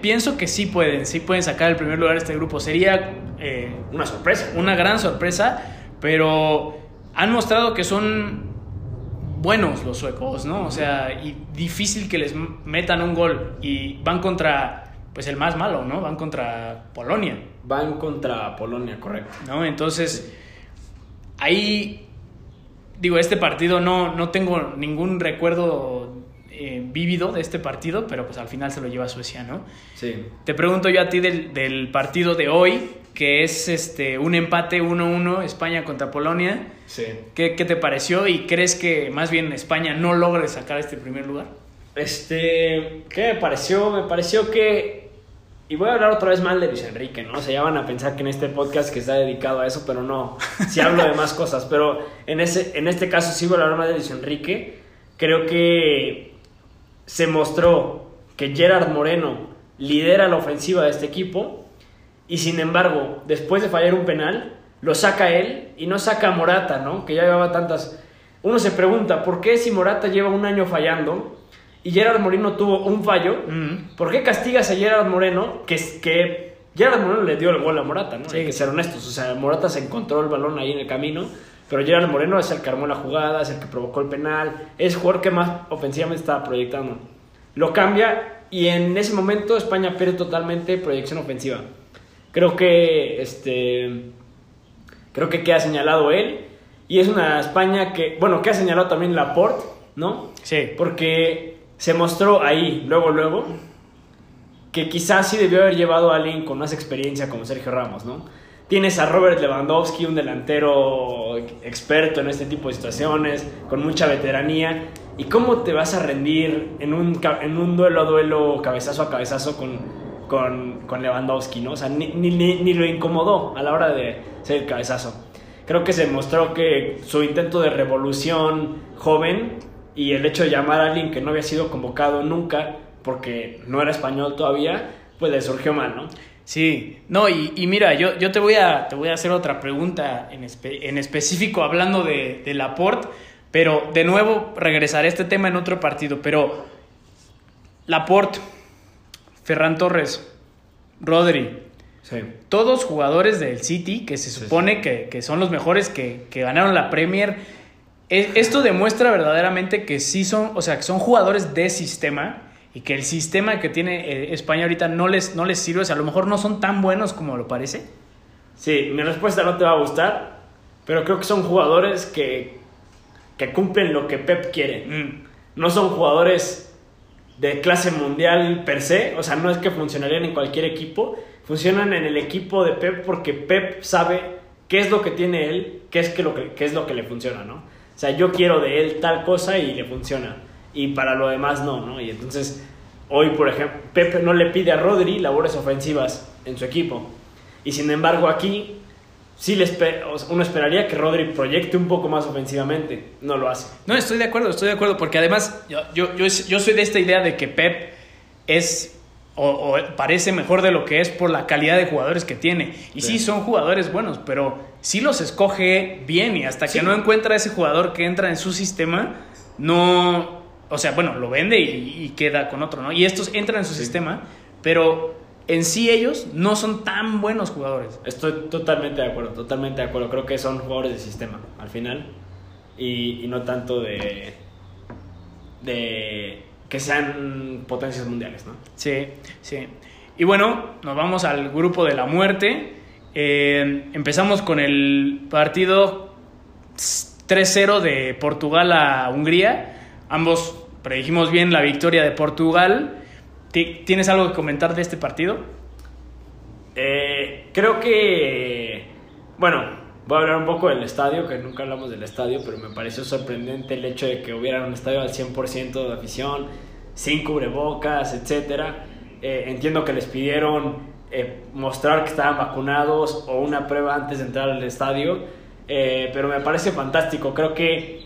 pienso que sí pueden, sí pueden sacar el primer lugar a este grupo. Sería eh, una sorpresa. Una gran sorpresa, pero han mostrado que son buenos los suecos, ¿no? O sea, y difícil que les metan un gol y van contra, pues el más malo, ¿no? Van contra Polonia. Van contra Polonia, correcto. ¿No? Entonces, ahí, digo, este partido no, no tengo ningún recuerdo eh, vívido de este partido, pero pues al final se lo lleva Suecia, ¿no? Sí. Te pregunto yo a ti del, partido de hoy, que es este un empate 1-1 España contra Polonia. Sí. ¿Qué, ¿Qué te pareció y crees que más bien España no logre sacar este primer lugar? Este, ¿qué me pareció? Me pareció que, y voy a hablar otra vez mal de Luis Enrique, ¿no? O sea, ya van a pensar que en este podcast que está dedicado a eso, pero no, [laughs] sí hablo de más cosas, pero en, ese, en este caso sí voy a hablar más de Luis Enrique. Creo que se mostró que Gerard Moreno lidera la ofensiva de este equipo y sin embargo, después de fallar un penal, lo saca él y no saca a Morata, ¿no? Que ya llevaba tantas... Uno se pregunta, ¿por qué si Morata lleva un año fallando y Gerard Moreno tuvo un fallo. ¿por qué castigas a Gerard Moreno? Que, que Gerard Moreno le dio el gol a Morata, ¿no? Sí. Hay que ser honestos. O sea, Morata se encontró el balón ahí en el camino, pero Gerard Moreno es el que armó la jugada, es el que provocó el penal, es el jugador que más ofensivamente estaba proyectando. Lo cambia y en ese momento España pierde totalmente proyección ofensiva. Creo que este creo que queda señalado él y es una España que, bueno, que ha señalado también Laporte, ¿no? Sí. Porque se mostró ahí, luego, luego, que quizás sí debió haber llevado a alguien con más experiencia como Sergio Ramos, ¿no? Tienes a Robert Lewandowski, un delantero experto en este tipo de situaciones, con mucha veteranía. ¿Y cómo te vas a rendir en un, en un duelo a duelo, cabezazo a cabezazo con, con, con Lewandowski, ¿no? O sea, ni, ni- ni lo incomodó a la hora de hacer el cabezazo. Creo que se mostró que su intento de revolución joven y el hecho de llamar a alguien que no había sido convocado nunca porque no era español todavía, pues le surgió mal, ¿no? Sí, no, y, y mira, yo, yo te, voy a, te voy a hacer otra pregunta en, espe- en específico hablando de, de Laporte, pero de nuevo regresaré a este tema en otro partido, pero Laporte, Ferran Torres, Rodri, Sí. todos jugadores del City que se Sí, supone Que, que son los mejores que, que ganaron la Premier. E- Esto demuestra verdaderamente que sí son, o sea, que son jugadores de sistema y que el sistema que tiene eh, España ahorita no les, no les sirve. O sea, a lo mejor no son tan buenos como lo parece. Sí, mi respuesta no te va a gustar, pero creo que son jugadores que, que cumplen lo que Pep quiere. Mm, No son jugadores de clase mundial per se, o sea, no es que funcionarían en cualquier equipo, funcionan en el equipo de Pep porque Pep sabe qué es lo que tiene él, qué es, que lo que, qué es lo que le funciona, ¿no? O sea, yo quiero de él tal cosa y le funciona, y para lo demás no, ¿no? Y entonces, hoy, por ejemplo, Pep no le pide a Rodri labores ofensivas en su equipo, y sin embargo aquí sí le uno esperaría que Rodri proyecte un poco más ofensivamente, no lo hace. No, estoy de acuerdo, estoy de acuerdo, porque además yo, yo, yo, yo soy de esta idea de que Pep es o, o parece mejor de lo que es por la calidad de jugadores que tiene. Y sí, Sí. son jugadores buenos, pero sí los escoge bien y hasta Sí. que no encuentra ese jugador que entra en su sistema, no... O sea, bueno, lo vende y, y queda con otro, ¿no? Y estos entran en su Sí. sistema, pero en sí ellos no son tan buenos jugadores. Estoy totalmente de acuerdo, totalmente de acuerdo. Creo que son jugadores de sistema al final y, y no tanto de, de que sean potencias mundiales, ¿no? Sí, sí. Y bueno, nos vamos al grupo de la muerte. Eh, empezamos con el partido 3-0 de Portugal a Hungría. Ambos predijimos bien la victoria de Portugal. Ti- ¿Tienes algo que comentar de este partido? Eh, creo que, bueno, voy a hablar un poco del estadio, que nunca hablamos del estadio, pero me pareció sorprendente el hecho de que hubiera un estadio al 100% de afición, sin cubrebocas, etc. entiendo que les pidieron eh, mostrar que estaban vacunados o una prueba antes de entrar al estadio, eh, pero me parece fantástico. Creo que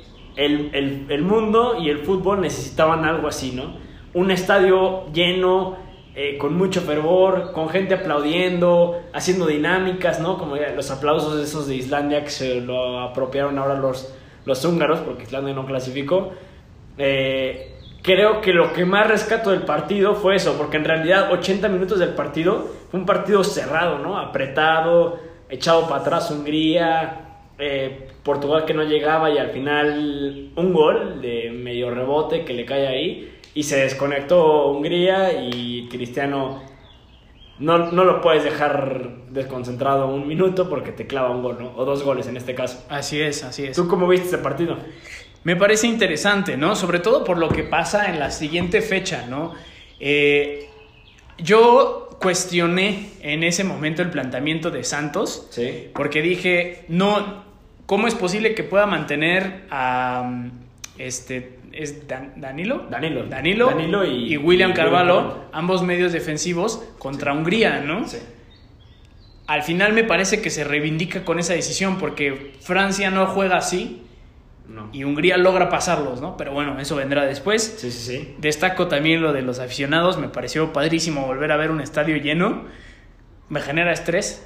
el, el- mundo y el fútbol necesitaban algo así, ¿no? Un estadio lleno, eh, con mucho fervor, con gente aplaudiendo, haciendo dinámicas, ¿no? Como los aplausos esos de Islandia que se lo apropiaron ahora los, los húngaros, porque Islandia no clasificó. Eh, creo que lo que más rescato del partido fue eso, porque en realidad 80 minutos del partido fue un partido cerrado, ¿no? Apretado, echado para atrás Hungría, eh, Portugal que no llegaba y al final un gol de medio rebote que le cae ahí y se desconectó Hungría y Cristiano no, no lo puedes dejar desconcentrado un minuto porque te clava un gol, ¿no? O dos goles en este caso. Así es, así es. ¿Tú cómo viste este partido? Me parece interesante, ¿no? Sobre todo por lo que pasa en la siguiente fecha, ¿no? Eh, yo cuestioné en ese momento el planteamiento de Santos. Sí. Porque dije, no, ¿cómo es posible que pueda mantener a este es Dan- Danilo? Danilo. Danilo, Danilo y- y, William y Carvalho, ambos medios defensivos contra Hungría, ¿no? Sí. Al final me parece que se reivindica con esa decisión porque Francia no juega así No. y Hungría logra pasarlos, ¿no? Pero bueno, eso vendrá después. Sí, sí, sí. Destaco también lo de los aficionados, me pareció padrísimo volver a ver un estadio lleno. Me genera estrés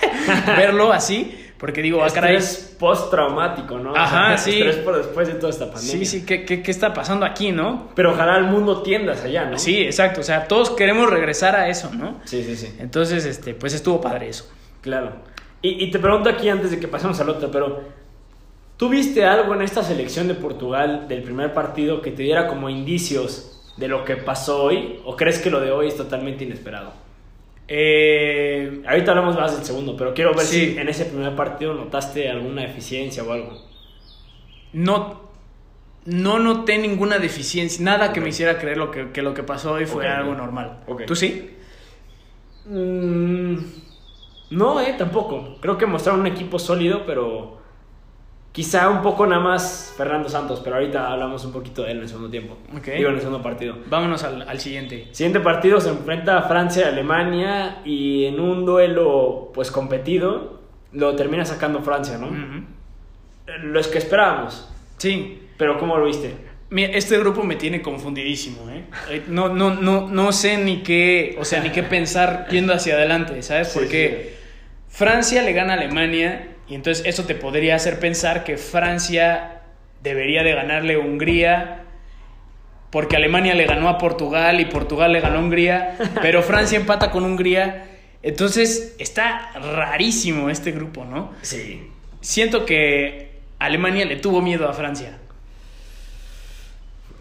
[laughs] verlo así, porque digo, ah, caray, Estrés postraumático, ¿no? Ajá, [laughs] sí. Estrés por después de toda esta pandemia. sí, sí, ¿qué, qué, qué está pasando aquí, no? Pero ojalá el mundo tienda hacia allá, ¿no? Sí, exacto, o sea, todos queremos regresar a eso, ¿no? Sí, sí, sí. Entonces, este, pues estuvo padre eso. Claro. Y, y te pregunto aquí antes de que pasemos al otro, pero ¿tú viste algo en esta selección de Portugal del primer partido que te diera como indicios de lo que pasó hoy? ¿O crees que lo de hoy es totalmente inesperado? Eh, Ahorita hablamos más del segundo, pero quiero ver Sí. si en ese primer partido notaste alguna deficiencia o algo. no, no noté ninguna deficiencia, nada que me hiciera creer lo que, que lo que pasó hoy fue algo normal. ¿Tú sí? Mm, no, eh, tampoco. Creo que mostraron un equipo sólido, pero quizá un poco nada más Fernando Santos, pero ahorita hablamos un poquito de él en el segundo tiempo. Ok. Digo, en el segundo partido. Vámonos al, al siguiente. Siguiente partido se enfrenta a Francia y Alemania y en un duelo pues competido lo termina sacando Francia, ¿no? Ujú. Los que esperábamos. Sí, Pero ¿cómo lo viste? Mira, este grupo me tiene confundidísimo, ¿eh? No, no, no, no sé ni qué, o sea, ni qué pensar yendo hacia adelante, ¿sabes? [laughs] Sí, Porque Francia le gana a Alemania y entonces eso te podría hacer pensar que Francia debería de ganarle a Hungría porque Alemania le ganó a Portugal y Portugal le ganó a Hungría, [laughs] pero Francia empata con Hungría. Entonces está rarísimo este grupo, ¿no? Sí. Siento que Alemania le tuvo miedo a Francia.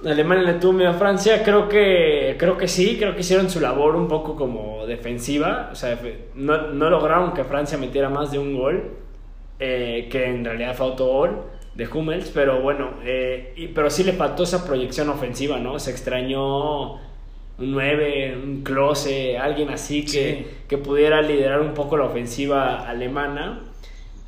Alemania le tuvo miedo a Francia, creo que, creo que sí, creo que hicieron su labor un poco como defensiva, o sea, no, no lograron que Francia metiera más de un gol, eh, que en realidad fue autogol de Hummels, pero bueno, eh, y- pero sí le faltó esa proyección ofensiva, ¿no? Se extrañó un 9, un Klose, alguien así que, Sí. que pudiera liderar un poco la ofensiva alemana.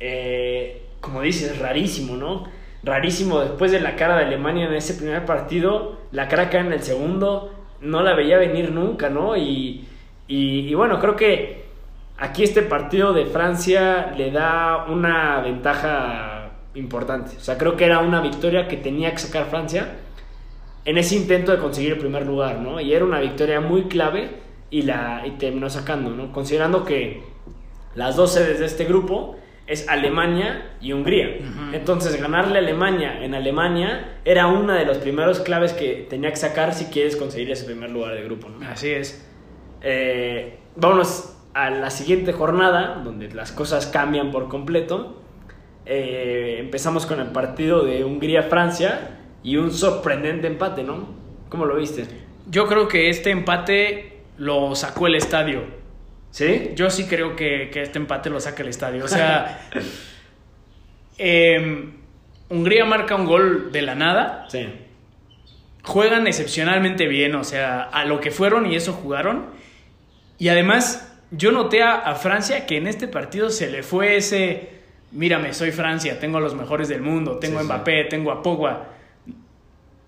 Eh, como dices, rarísimo, ¿no? Rarísimo después de la cara de Alemania en ese primer partido, la cara que en el segundo, no la veía venir nunca, ¿no? Y, y, y bueno, creo que aquí este partido de Francia le da una ventaja importante. O sea, creo que era una victoria que tenía que sacar Francia en ese intento de conseguir el primer lugar, ¿no? Y era una victoria muy clave y la y terminó sacando, ¿no? Considerando que las dos sedes de este grupo es Alemania y Hungría. Entonces, ganarle a Alemania en Alemania era una de los primeros claves que tenía que sacar si quieres conseguir ese primer lugar de grupo, ¿no? Así es. Eh, vámonos a la siguiente jornada, donde las cosas cambian por completo. Eh, empezamos con el partido de Hungría-Francia y un sorprendente empate, ¿no? ¿Cómo lo viste? Yo creo que este empate lo sacó el estadio. ¿Sí? Yo sí creo que, que este empate lo saca el estadio. O sea, [laughs] em, Hungría marca un gol de la nada. Sí. Juegan excepcionalmente bien, o sea, a lo que fueron y eso jugaron. Y además, yo noté a, a Francia que en este partido se le fue ese, mírame, soy Francia, tengo a los mejores del mundo, tengo Sí, a sí. Mbappé, tengo a Pogba.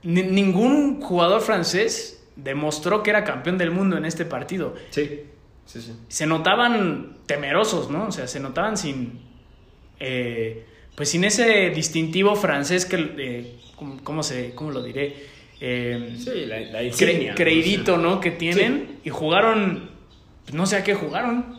Ni- ningún jugador francés demostró que era campeón del mundo en este partido. Sí. Sí, sí. Se notaban temerosos, ¿no? O sea, se notaban sin, eh, pues sin ese distintivo francés que, eh, ¿cómo, cómo se, cómo lo diré? Eh, Sí, la, la cre- creidito, ¿no? ¿no? Que tienen y jugaron, no sé a qué jugaron.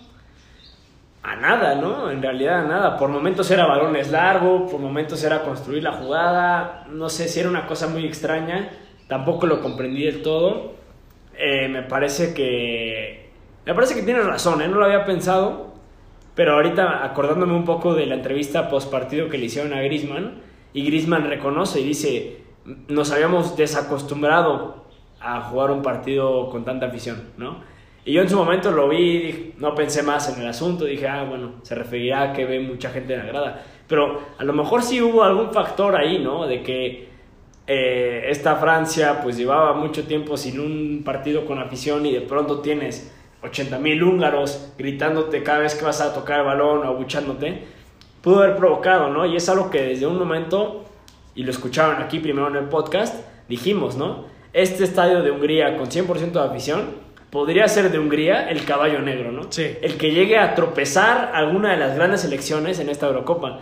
A nada, ¿no? En realidad a nada. Por momentos era balones largo, por momentos era construir la jugada. No sé si era una cosa muy extraña. Tampoco lo comprendí del todo. Eh, me parece que. Me parece que tienes razón, ¿eh? No lo había pensado. Pero ahorita acordándome un poco de la entrevista post partido que le hicieron a Grisman. Y Grisman reconoce y dice: Nos habíamos desacostumbrado a jugar un partido con tanta afición, ¿no? Y yo en su momento lo vi, no pensé más en el asunto, dije, ah, bueno, se referirá a que ve mucha gente en la. Pero a lo mejor sí hubo algún factor ahí, ¿no? De que eh, esta Francia pues llevaba mucho tiempo sin un partido con afición y de pronto tienes 80 mil húngaros gritándote cada vez que vas a tocar el balón o abuchándote, pudo haber provocado, ¿no? Y es algo que desde un momento, y lo escucharon aquí primero en el podcast, dijimos, ¿no? Este estadio de Hungría con 100% de afición podría ser de Hungría el caballo negro, ¿no? Sí. El que llegue a tropezar alguna de las grandes selecciones en esta Eurocopa.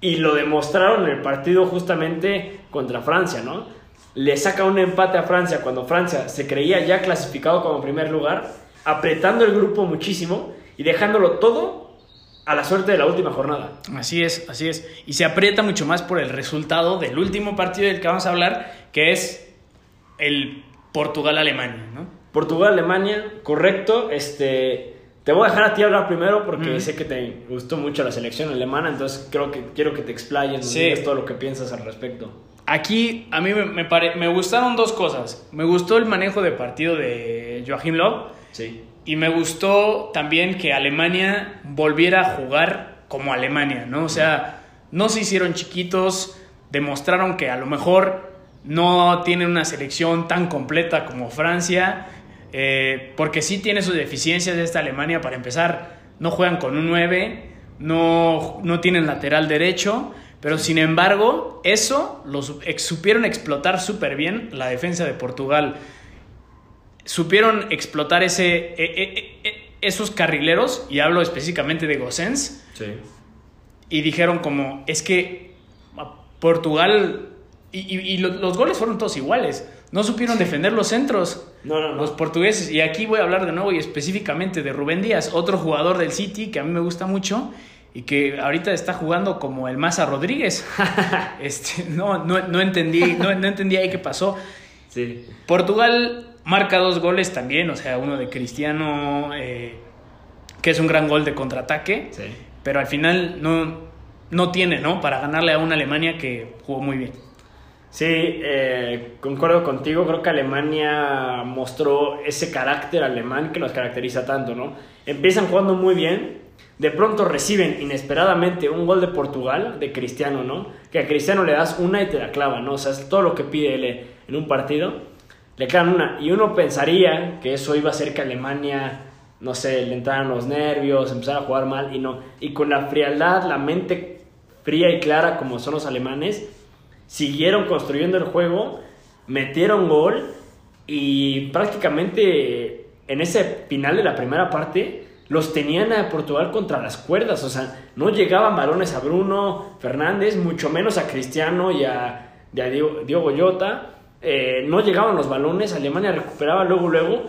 Y lo demostraron en el partido justamente contra Francia, ¿no? Le saca un empate a Francia cuando Francia se creía ya clasificado como primer lugar, apretando el grupo muchísimo y dejándolo todo a la suerte de la última jornada. Así es, así es. Y se aprieta mucho más por el resultado del último partido del que vamos a hablar, que es el Portugal-Alemania, ¿no? Portugal-Alemania, correcto. Este, te voy a dejar a ti hablar primero porque Ujú. sé que te gustó mucho la selección alemana, entonces creo que quiero que te explayes, Sí. todo lo que piensas al respecto. Aquí a mí me, me pare- me gustaron dos cosas. Me gustó el manejo de partido de Joachim Löw Sí. y me gustó también que Alemania volviera a jugar como Alemania, ¿no? O sea, no se hicieron chiquitos, demostraron que a lo mejor no tienen una selección tan completa como Francia, eh, porque sí tiene sus deficiencias de esta Alemania. Para empezar, no juegan con un 9, no, no tienen lateral derecho, pero sin embargo, eso lo supieron explotar súper bien la defensa de Portugal supieron explotar ese, e- e- e- esos carrileros, y hablo específicamente de Gossens, Sí. y dijeron como, es que a Portugal, y, y- y lo- los goles fueron todos iguales, no supieron defender los centros. No, no, no. Los portugueses, y aquí voy a hablar de nuevo y específicamente de Rubén Díaz, otro jugador del City que a mí me gusta mucho y que ahorita está jugando como el Maza Rodríguez. [laughs] este, no, no, no entendí, no, no entendí ahí qué pasó. Sí. Portugal marca dos goles también, o sea, uno de Cristiano, eh, que es un gran gol de contraataque, Sí. pero al final no, no tiene, ¿no? Para ganarle a una Alemania que jugó muy bien. Sí, eh, concuerdo contigo, creo que Alemania mostró ese carácter alemán que los caracteriza tanto, ¿no? Empiezan jugando muy bien, de pronto reciben inesperadamente un gol de Portugal, de Cristiano, ¿no? Que a Cristiano le das una y te la clava, ¿no? O sea, es todo lo que pide él eh, en un partido, le clavan una. Y uno pensaría que eso iba a hacer que Alemania, no sé, le entraran los nervios, empezara a jugar mal, y no. Y con la frialdad, la mente fría y clara como son los alemanes, siguieron construyendo el juego, metieron gol y prácticamente en ese final de la primera parte los tenían a Portugal contra las cuerdas, o sea, no llegaban balones a Bruno Fernández, mucho menos a Cristiano y a, Diego, Diogo eh, no llegaban los balones, Alemania recuperaba luego, luego,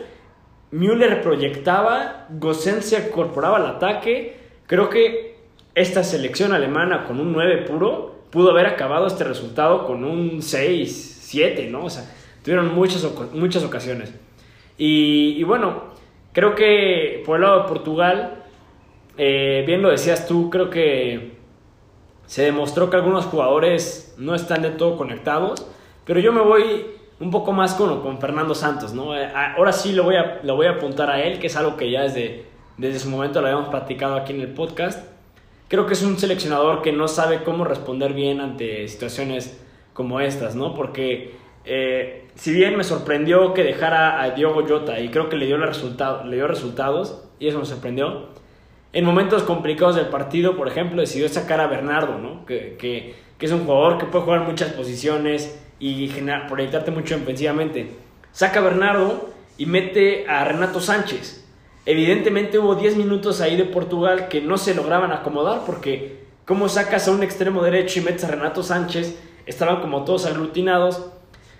Müller proyectaba, Gossen se incorporaba al ataque, creo que esta selección alemana con un 9 puro pudo haber acabado este resultado con un 6, 7, ¿no? O sea, tuvieron muchas, muchas ocasiones. Y, bueno, creo que por el lado de Portugal, eh, bien lo decías tú, creo que se demostró que algunos jugadores no están de todo conectados, pero yo me voy un poco más con, con Fernando Santos, ¿no? Eh, Ahora sí lo voy, a, lo voy a apuntar a él, que es algo que ya desde, desde su momento lo habíamos platicado aquí en el podcast. Creo que es un seleccionador que no sabe cómo responder bien ante situaciones como estas, ¿no? Porque eh, si bien me sorprendió que dejara a Diogo Jota y creo que le dio, los resultado, le dio resultados, y eso me sorprendió, en momentos complicados del partido, por ejemplo, decidió sacar a Bernardo, ¿no? Que, que- que es un jugador que puede jugar muchas posiciones y generar- proyectarte mucho ofensivamente. Saca a Bernardo y mete a Renato Sánchez. Evidentemente hubo 10 minutos ahí de Portugal que no se lograban acomodar porque cómo sacas a un extremo derecho y metes a Renato Sánchez, estaban como todos aglutinados.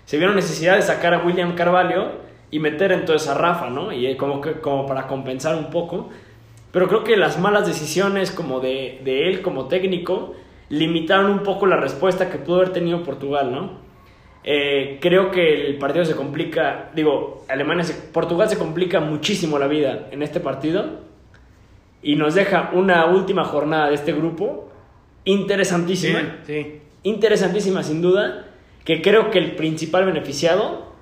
Se vieron necesidad de sacar a William Carvalho y meter entonces a Rafa, ¿no? Y eh, como, que, como para compensar un poco. Pero creo que las malas decisiones como de, de él como técnico limitaron un poco la respuesta que pudo haber tenido Portugal, ¿no? Eh, creo que el partido se complica, digo, Alemania, se- Portugal se complica muchísimo la vida en este partido y nos deja una última jornada de este grupo interesantísima, sí. interesantísima sin duda, que creo que el principal beneficiado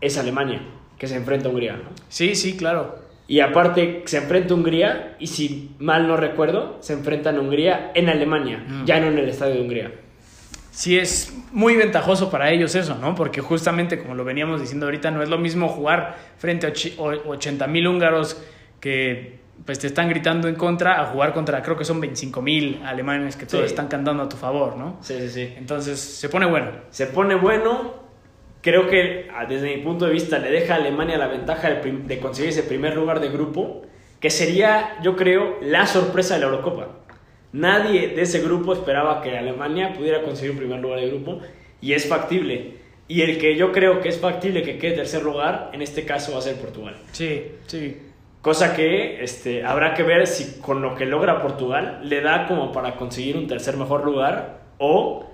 es Alemania, que se enfrenta a Hungría, ¿no? Sí, sí, claro. Y aparte se enfrenta a Hungría y si mal no recuerdo, se enfrentan a Hungría en Alemania, Mm. ya no en el estadio de Hungría. Sí, es muy ventajoso para ellos eso, ¿no? Porque justamente, como lo veníamos diciendo ahorita, no es lo mismo jugar frente a 80 mil húngaros que pues te están gritando en contra a jugar contra, creo que son 25 mil alemanes que todos Sí. están cantando a tu favor, ¿no? Sí, sí, sí. Entonces se pone bueno. Se pone bueno. Creo que ah, desde mi punto de vista le deja a Alemania la ventaja de conseguir ese primer lugar de grupo, que sería, yo creo, la sorpresa de la Eurocopa. Nadie de ese grupo esperaba que Alemania pudiera conseguir un primer lugar de grupo y es factible. Y el que yo creo que es factible que quede tercer lugar, en este caso va a ser Portugal. Sí, sí. Cosa que este, habrá que ver si con lo que logra Portugal le da como para conseguir un tercer mejor lugar o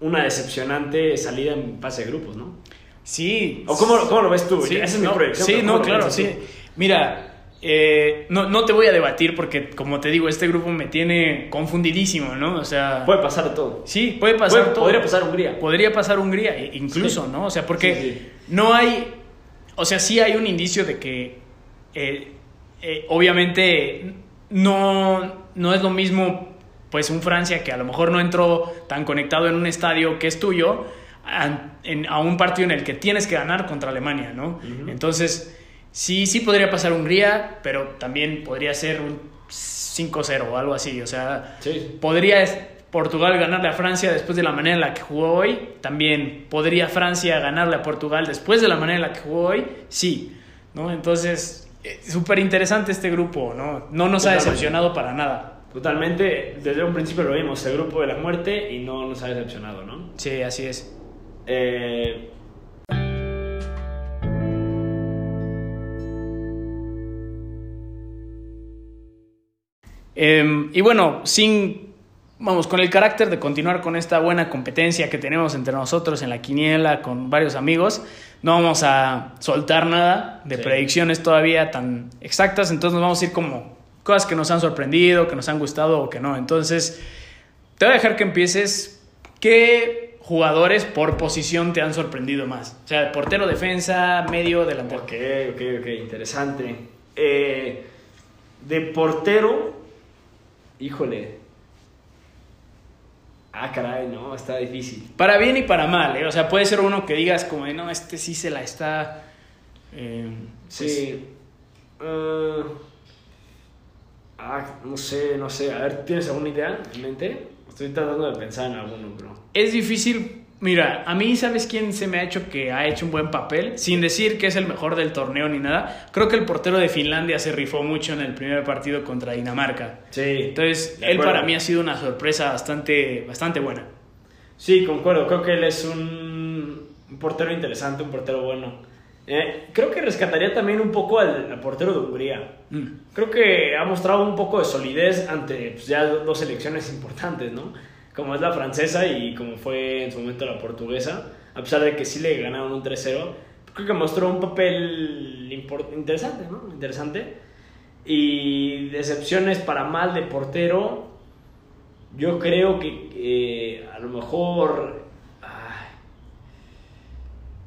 una decepcionante salida en fase de grupos, ¿no? Sí. ¿O cómo, cómo lo ves tú? Sí, Esa es mi proyección. Sí, no, ¿cómo lo claro, sí. Mira, eh, no, no te voy a debatir porque, como te digo, este grupo me tiene confundidísimo, ¿no? O sea, Puede pasar de todo. sí, puede pasar Puede- todo. Podría pasar Hungría. Podría pasar Hungría, e- incluso, Sí. ¿no? O sea, porque Sí, sí. no hay. O sea, sí hay un indicio de que. eh, eh, obviamente, no, no es lo mismo, pues, un Francia que a lo mejor no entró tan conectado en un estadio que es tuyo, a, en- a un partido en el que tienes que ganar contra Alemania, ¿no? Entonces, sí, sí podría pasar Hungría, pero también podría ser un 5-0 o algo así, o sea. Sí. ¿Podría Portugal ganarle a Francia después de la manera en la que jugó hoy? También. ¿Podría Francia ganarle a Portugal después de la manera en la que jugó hoy? Sí. ¿no? Entonces, eh, súper interesante este grupo, ¿no? No nos ha decepcionado para nada. Totalmente, desde un principio lo vimos, el grupo de la muerte y no nos ha decepcionado, ¿no? Sí, así es. Eh, Eh, y bueno, sin, vamos, con el carácter de continuar con esta buena competencia que tenemos entre nosotros en la quiniela con varios amigos, no vamos a soltar nada de Sí. predicciones todavía tan exactas, entonces nos vamos a ir como cosas que nos han sorprendido, que nos han gustado o que no. Entonces, te voy a dejar que empieces. ¿Qué jugadores por posición te han sorprendido más? O sea, portero, defensa, medio, delantero. Ok, ok, ok, interesante. Eh, de portero, híjole. Ah, caray, no, está difícil. Para bien y para mal, ¿eh? O sea, puede ser uno que digas como, no, este sí se la está... eh, Sí. Eh, ah, no sé, no sé. A ver, ¿tienes alguna idea en mente? Estoy tratando de pensar en alguno, bro. Es difícil. Mira, a mí, ¿sabes quién se me ha hecho que ha hecho un buen papel? Sin decir que es el mejor del torneo ni nada. Creo que el portero de Finlandia se rifó mucho en el primer partido contra Dinamarca. Sí. Entonces, él acuerdo. para mí ha sido una sorpresa bastante, bastante buena. Sí, concuerdo. Creo que él es un, un portero interesante, un portero bueno. Eh, creo que rescataría también un poco al, al portero de Hungría. Mm. Creo que ha mostrado un poco de solidez ante pues, ya dos selecciones importantes, ¿no? Como es la francesa y como fue en su momento la portuguesa. A pesar de que sí le ganaron un 3-0, creo que mostró un papel interesante, ¿no? Interesante. Y decepciones para mal de portero, yo creo que eh, a lo mejor... ay,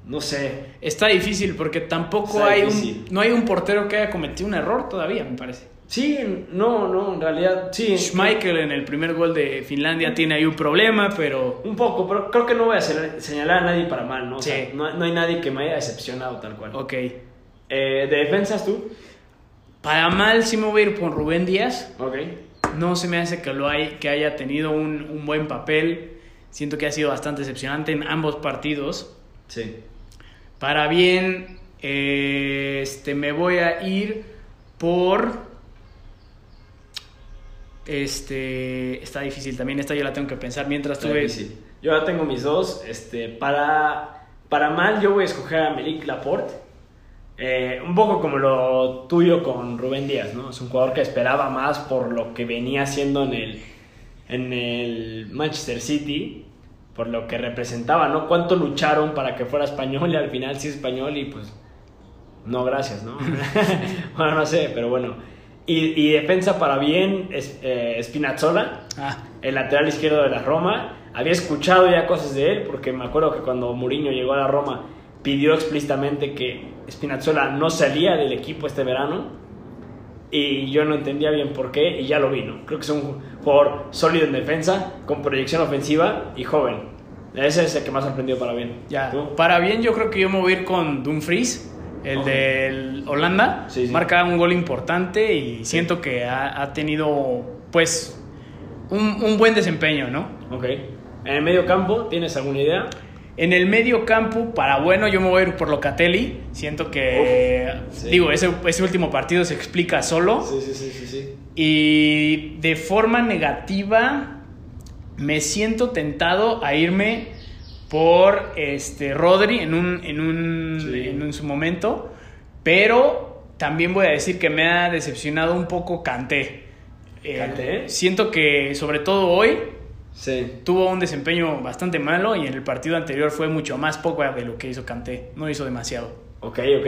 no sé. Está difícil porque tampoco Está hay difícil. un, no hay un portero que haya cometido un error todavía, me parece. Sí, no, no, en realidad sí. Schmeichel en el primer gol de Finlandia tiene ahí un problema, pero Un poco, pero creo que no voy a señalar- a nadie para mal, ¿no? O sea, Sí. no, no hay nadie que me haya decepcionado tal cual. ok. Eh, ¿De defensas tú? Para mal sí me voy a ir por Rubén Díaz. Ok. No se me hace que, lo hay, que haya tenido un, un buen papel. Siento que ha sido bastante decepcionante en ambos partidos. Sí. Para bien, eh, este, me voy a ir por... Este, está difícil también, esta yo la tengo que pensar mientras tú ves. Yo ya tengo mis dos. Este, para, para mal, yo voy a escoger a Melik Laporte. Eh, un poco como lo tuyo con Rubén Díaz, ¿no? Es un jugador que esperaba más por lo que venía haciendo en el, en el Manchester City, por lo que representaba, ¿no? Cuánto lucharon para que fuera español y al final sí es español y pues no, gracias, ¿no? [laughs] bueno, no sé, pero bueno. Y, y defensa para bien, es, eh, Spinazzola Ah, el lateral izquierdo de la Roma. Había escuchado ya cosas de él, porque me acuerdo que cuando Mourinho llegó a la Roma pidió explícitamente que Spinazzola no salía del equipo este verano. Y yo no entendía bien por qué, y ya lo vi, ¿no? Creo que es un jugador sólido en defensa, con proyección ofensiva y joven. Ese es el que más sorprendió para bien. ya. ¿Tú? Para bien yo creo que yo me voy a ir con Dumfries. El Ok. del Holanda, Sí, sí. marca un gol importante y siento que ha, ha tenido, pues, un, un buen desempeño, ¿no? Ok. En el medio campo, ¿tienes alguna idea? En el medio campo, para bueno, yo me voy a ir por Locatelli. Siento que, Uf, digo, ese, ese último partido se explica solo. sí, sí, sí, sí. Y de forma negativa, me siento tentado a irme por este Rodri en un, en un, Sí. en un su momento. Pero también voy a decir que me ha decepcionado un poco Kanté. Eh, ¿Kanté? siento que, sobre todo hoy, Sí. tuvo un desempeño bastante malo y en el partido anterior fue mucho más poco de lo que hizo Kanté. No hizo demasiado. Ok, ok.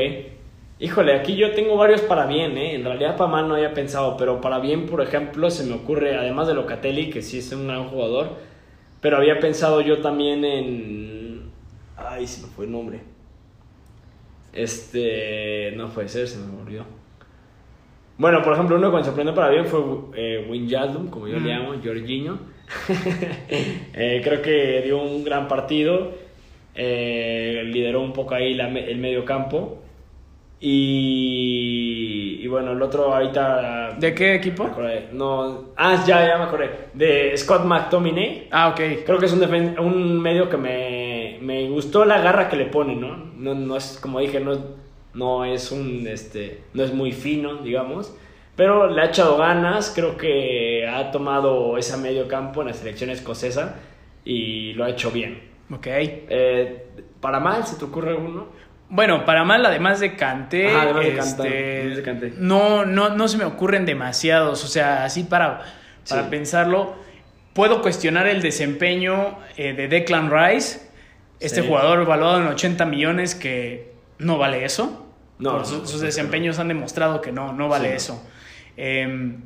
Híjole, aquí yo tengo varios para bien, ¿eh? En realidad para mal no había pensado, pero para bien, por ejemplo, se me ocurre, además de Locatelli, que sí es un gran jugador, pero había pensado yo también en... Ay, se me fue el nombre. Este... No puede ser, se me olvidó. Bueno, por ejemplo, uno que me sorprendió para bien fue eh, Wijnaldum, como yo le Mm. llamo, Jorginho. [laughs] Eh, creo que dio un gran partido, eh, lideró un poco ahí la el medio campo. Y, y bueno, el otro ahorita... ¿De qué me equipo? acordé, No, ah, ya, ya me acordé. De Scott McTominay. Ah, ok. Creo que es un, un medio que me, me gustó la garra que le pone, ¿no? No, no es, como dije, no, es- no es un, este, no es muy fino, digamos. Pero le ha echado ganas, creo que ha tomado ese medio campo en la selección escocesa y lo ha hecho bien. Ok. Eh, ¿Para mal se te ocurre alguno? Bueno, para mal, además de Kanté, Ajá, además de este, Kanté, además de Kanté. No, no, no se me ocurren demasiados. O sea, así para, para Sí. pensarlo, puedo cuestionar el desempeño eh, de Declan Rice, este Sí. jugador valuado en 80 millones que no vale eso. No, Por no, su- por sus desempeños han demostrado que no, no vale Sí, no. eso. Em,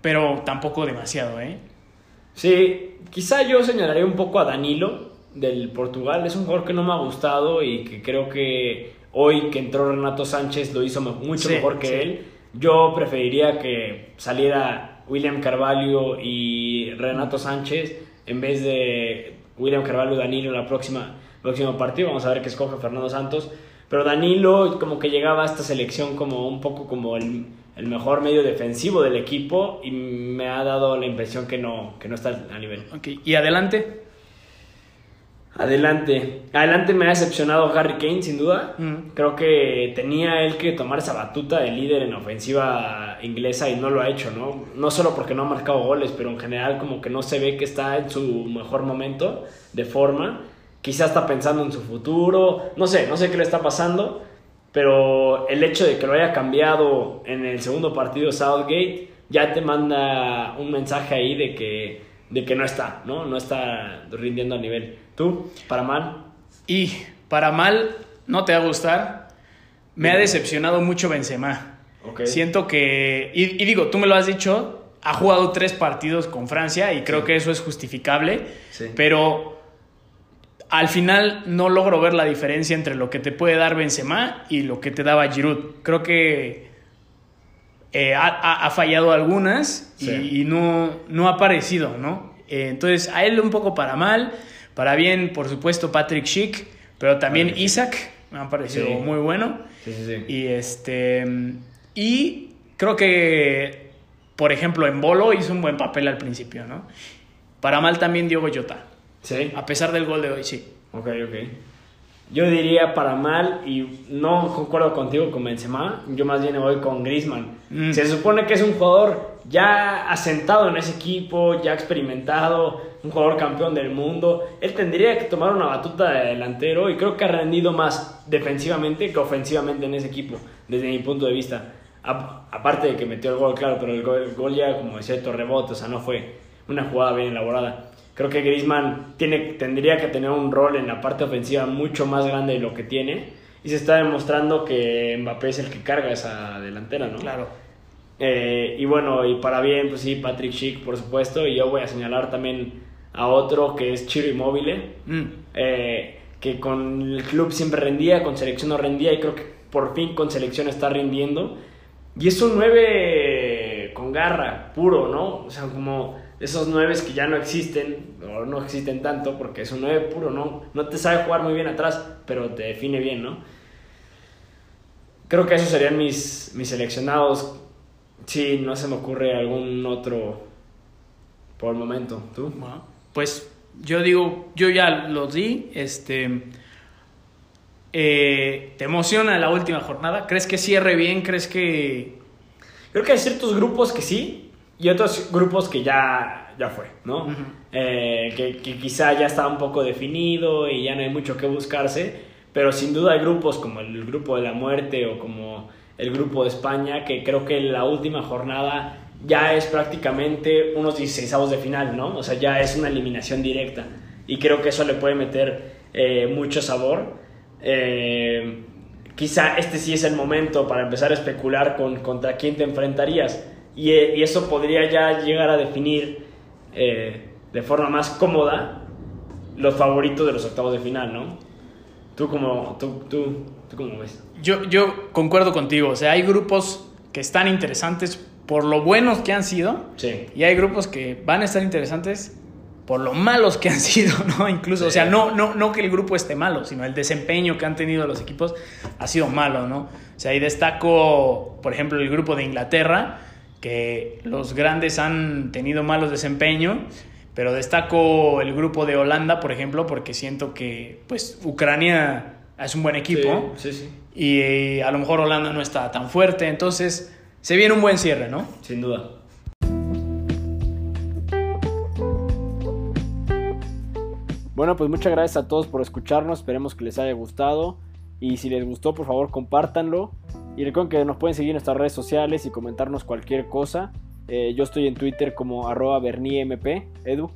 pero tampoco demasiado, ¿eh? Sí, quizá yo señalaría un poco a Danilo del Portugal. Es un jugador que no me ha gustado y que creo que hoy que entró Renato Sánchez lo hizo mucho Sí, mejor que sí. él. Yo preferiría que saliera William Carvalho y Renato Sánchez en vez de William Carvalho y Danilo en la próxima próximo partido. Vamos a ver qué escoge Fernando Santos. Pero Danilo como que llegaba a esta selección como un poco como el, el mejor medio defensivo del equipo y me ha dado la impresión que no, que no está a nivel. Ok, y adelante. Adelante. Adelante me ha decepcionado Harry Kane, sin duda. Mm. Creo que tenía él que tomar esa batuta de líder en la ofensiva inglesa y no lo ha hecho, ¿no? No solo porque no ha marcado goles, pero en general como que no se ve que está en su mejor momento de forma. Quizás está pensando en su futuro, no sé, no sé qué le está pasando, pero el hecho de que lo haya cambiado en el segundo partido Southgate ya te manda un mensaje ahí de que, de que no está, ¿no? No está rindiendo a nivel. ¿Tú? ¿Para mal? Y para mal, no te va a gustar. Me ha decepcionado mucho Benzema. Ok. Siento que, y, y digo, tú me lo has dicho, ha jugado tres partidos con Francia y creo que eso es justificable, Sí. pero al final no logro ver la diferencia entre lo que te puede dar Benzema y lo que te daba Giroud. Creo que eh, ha, fallado algunas y, Sí. y no, no ha aparecido, ¿no? Eh, entonces, a él un poco para mal, para bien, por supuesto, Patrick Schick, pero también Patrick. Isaac me ha parecido Sí. muy bueno. Sí, sí, sí. Y este. Y creo que, por ejemplo, en Bolo hizo un buen papel al principio, ¿no? Para mal también Diogo Jota. Sí. A pesar del gol de hoy, sí. Ok, ok. Yo diría para mal y no concuerdo contigo con Benzema, yo más bien voy con Griezmann. Mm. Se supone que es un jugador ya asentado en ese equipo, ya experimentado, un jugador campeón del mundo. Él tendría que tomar una batuta de delantero y creo que ha rendido más defensivamente que ofensivamente en ese equipo, desde mi punto de vista. A- aparte de que metió el gol, claro, pero el gol, el gol ya, como decía, de rebote, o sea, no fue una jugada bien elaborada. Creo que Griezmann tiene, tendría que tener un rol en la parte ofensiva mucho más grande de lo que tiene. Y se está demostrando que Mbappé es el que carga esa delantera, ¿no? Claro. Eh, y bueno, y para bien, pues sí, Patrick Schick, por supuesto. Y yo voy a señalar también a otro que es Chiro Immobile, Mm. eh, que con el club siempre rendía, con selección no rendía, y creo que por fin con selección está rindiendo. Y es un 9 con garra, puro, ¿no? O sea, como esos 9 que ya no existen, o no existen tanto, porque es un 9 puro, ¿no? No te sabe jugar muy bien atrás, pero te define bien, ¿no? creo que esos serían mis, mis seleccionados. Sí, no se me ocurre algún otro por el momento. ¿Tú? Bueno, pues yo digo, yo ya los di. Este, eh, ¿Te emociona la última jornada? ¿Crees que cierre bien? ¿Crees que.? Creo que hay ciertos grupos que sí y otros grupos que ya, ya fue, ¿no? Eh, que, que, quizá ya está un poco definido y ya no hay mucho que buscarse, pero sin duda hay grupos como el grupo de la muerte o como el grupo de España que creo que la última jornada ya es prácticamente unos 16 de final, ¿no? O sea, ya es una eliminación directa y creo que eso le puede meter eh, mucho sabor. Eh, quizá este sí es el momento para empezar a especular con contra quién te enfrentarías. Y, eh, y eso podría ya llegar a definir eh, de forma más cómoda los favoritos de los octavos de final, ¿no? ¿Tú cómo, tú, tú, tú cómo ves? Yo, yo concuerdo contigo. O sea, hay grupos que están interesantes por lo buenos que han sido. Sí. Y hay grupos que van a estar interesantes por lo malos que han [laughs] sido, ¿no? Incluso, o sea, no, no, no que el grupo esté malo, sino el desempeño que han tenido los equipos ha sido malo, ¿no? O sea, ahí destaco, por ejemplo, el grupo de Inglaterra, que los grandes han tenido malos desempeños, pero destaco el grupo de Holanda, por ejemplo, porque siento que, pues, Ucrania es un buen equipo. Sí, sí, sí. Y eh, a lo mejor Holanda no está tan fuerte, entonces se viene un buen cierre, ¿no? Sin duda. Bueno, pues muchas gracias a todos por escucharnos. Esperemos que les haya gustado. Y si les gustó, por favor, compártanlo. Y recuerden que nos pueden seguir en nuestras redes sociales y comentarnos cualquier cosa. Eh, yo estoy en Twitter como arroba berniemp. Edu.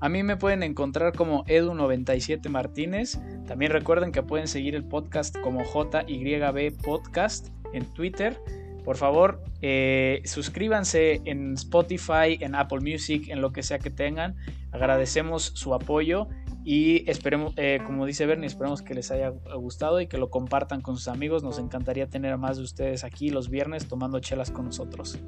A mí me pueden encontrar como Edu97 Martínez. También recuerden que pueden seguir el podcast como JYB Podcast en Twitter. Por favor, eh, suscríbanse en Spotify, en Apple Music, en lo que sea que tengan. Agradecemos su apoyo y esperemos, eh, como dice Bernie, esperemos que les haya gustado y que lo compartan con sus amigos. Nos encantaría tener a más de ustedes aquí los viernes tomando chelas con nosotros.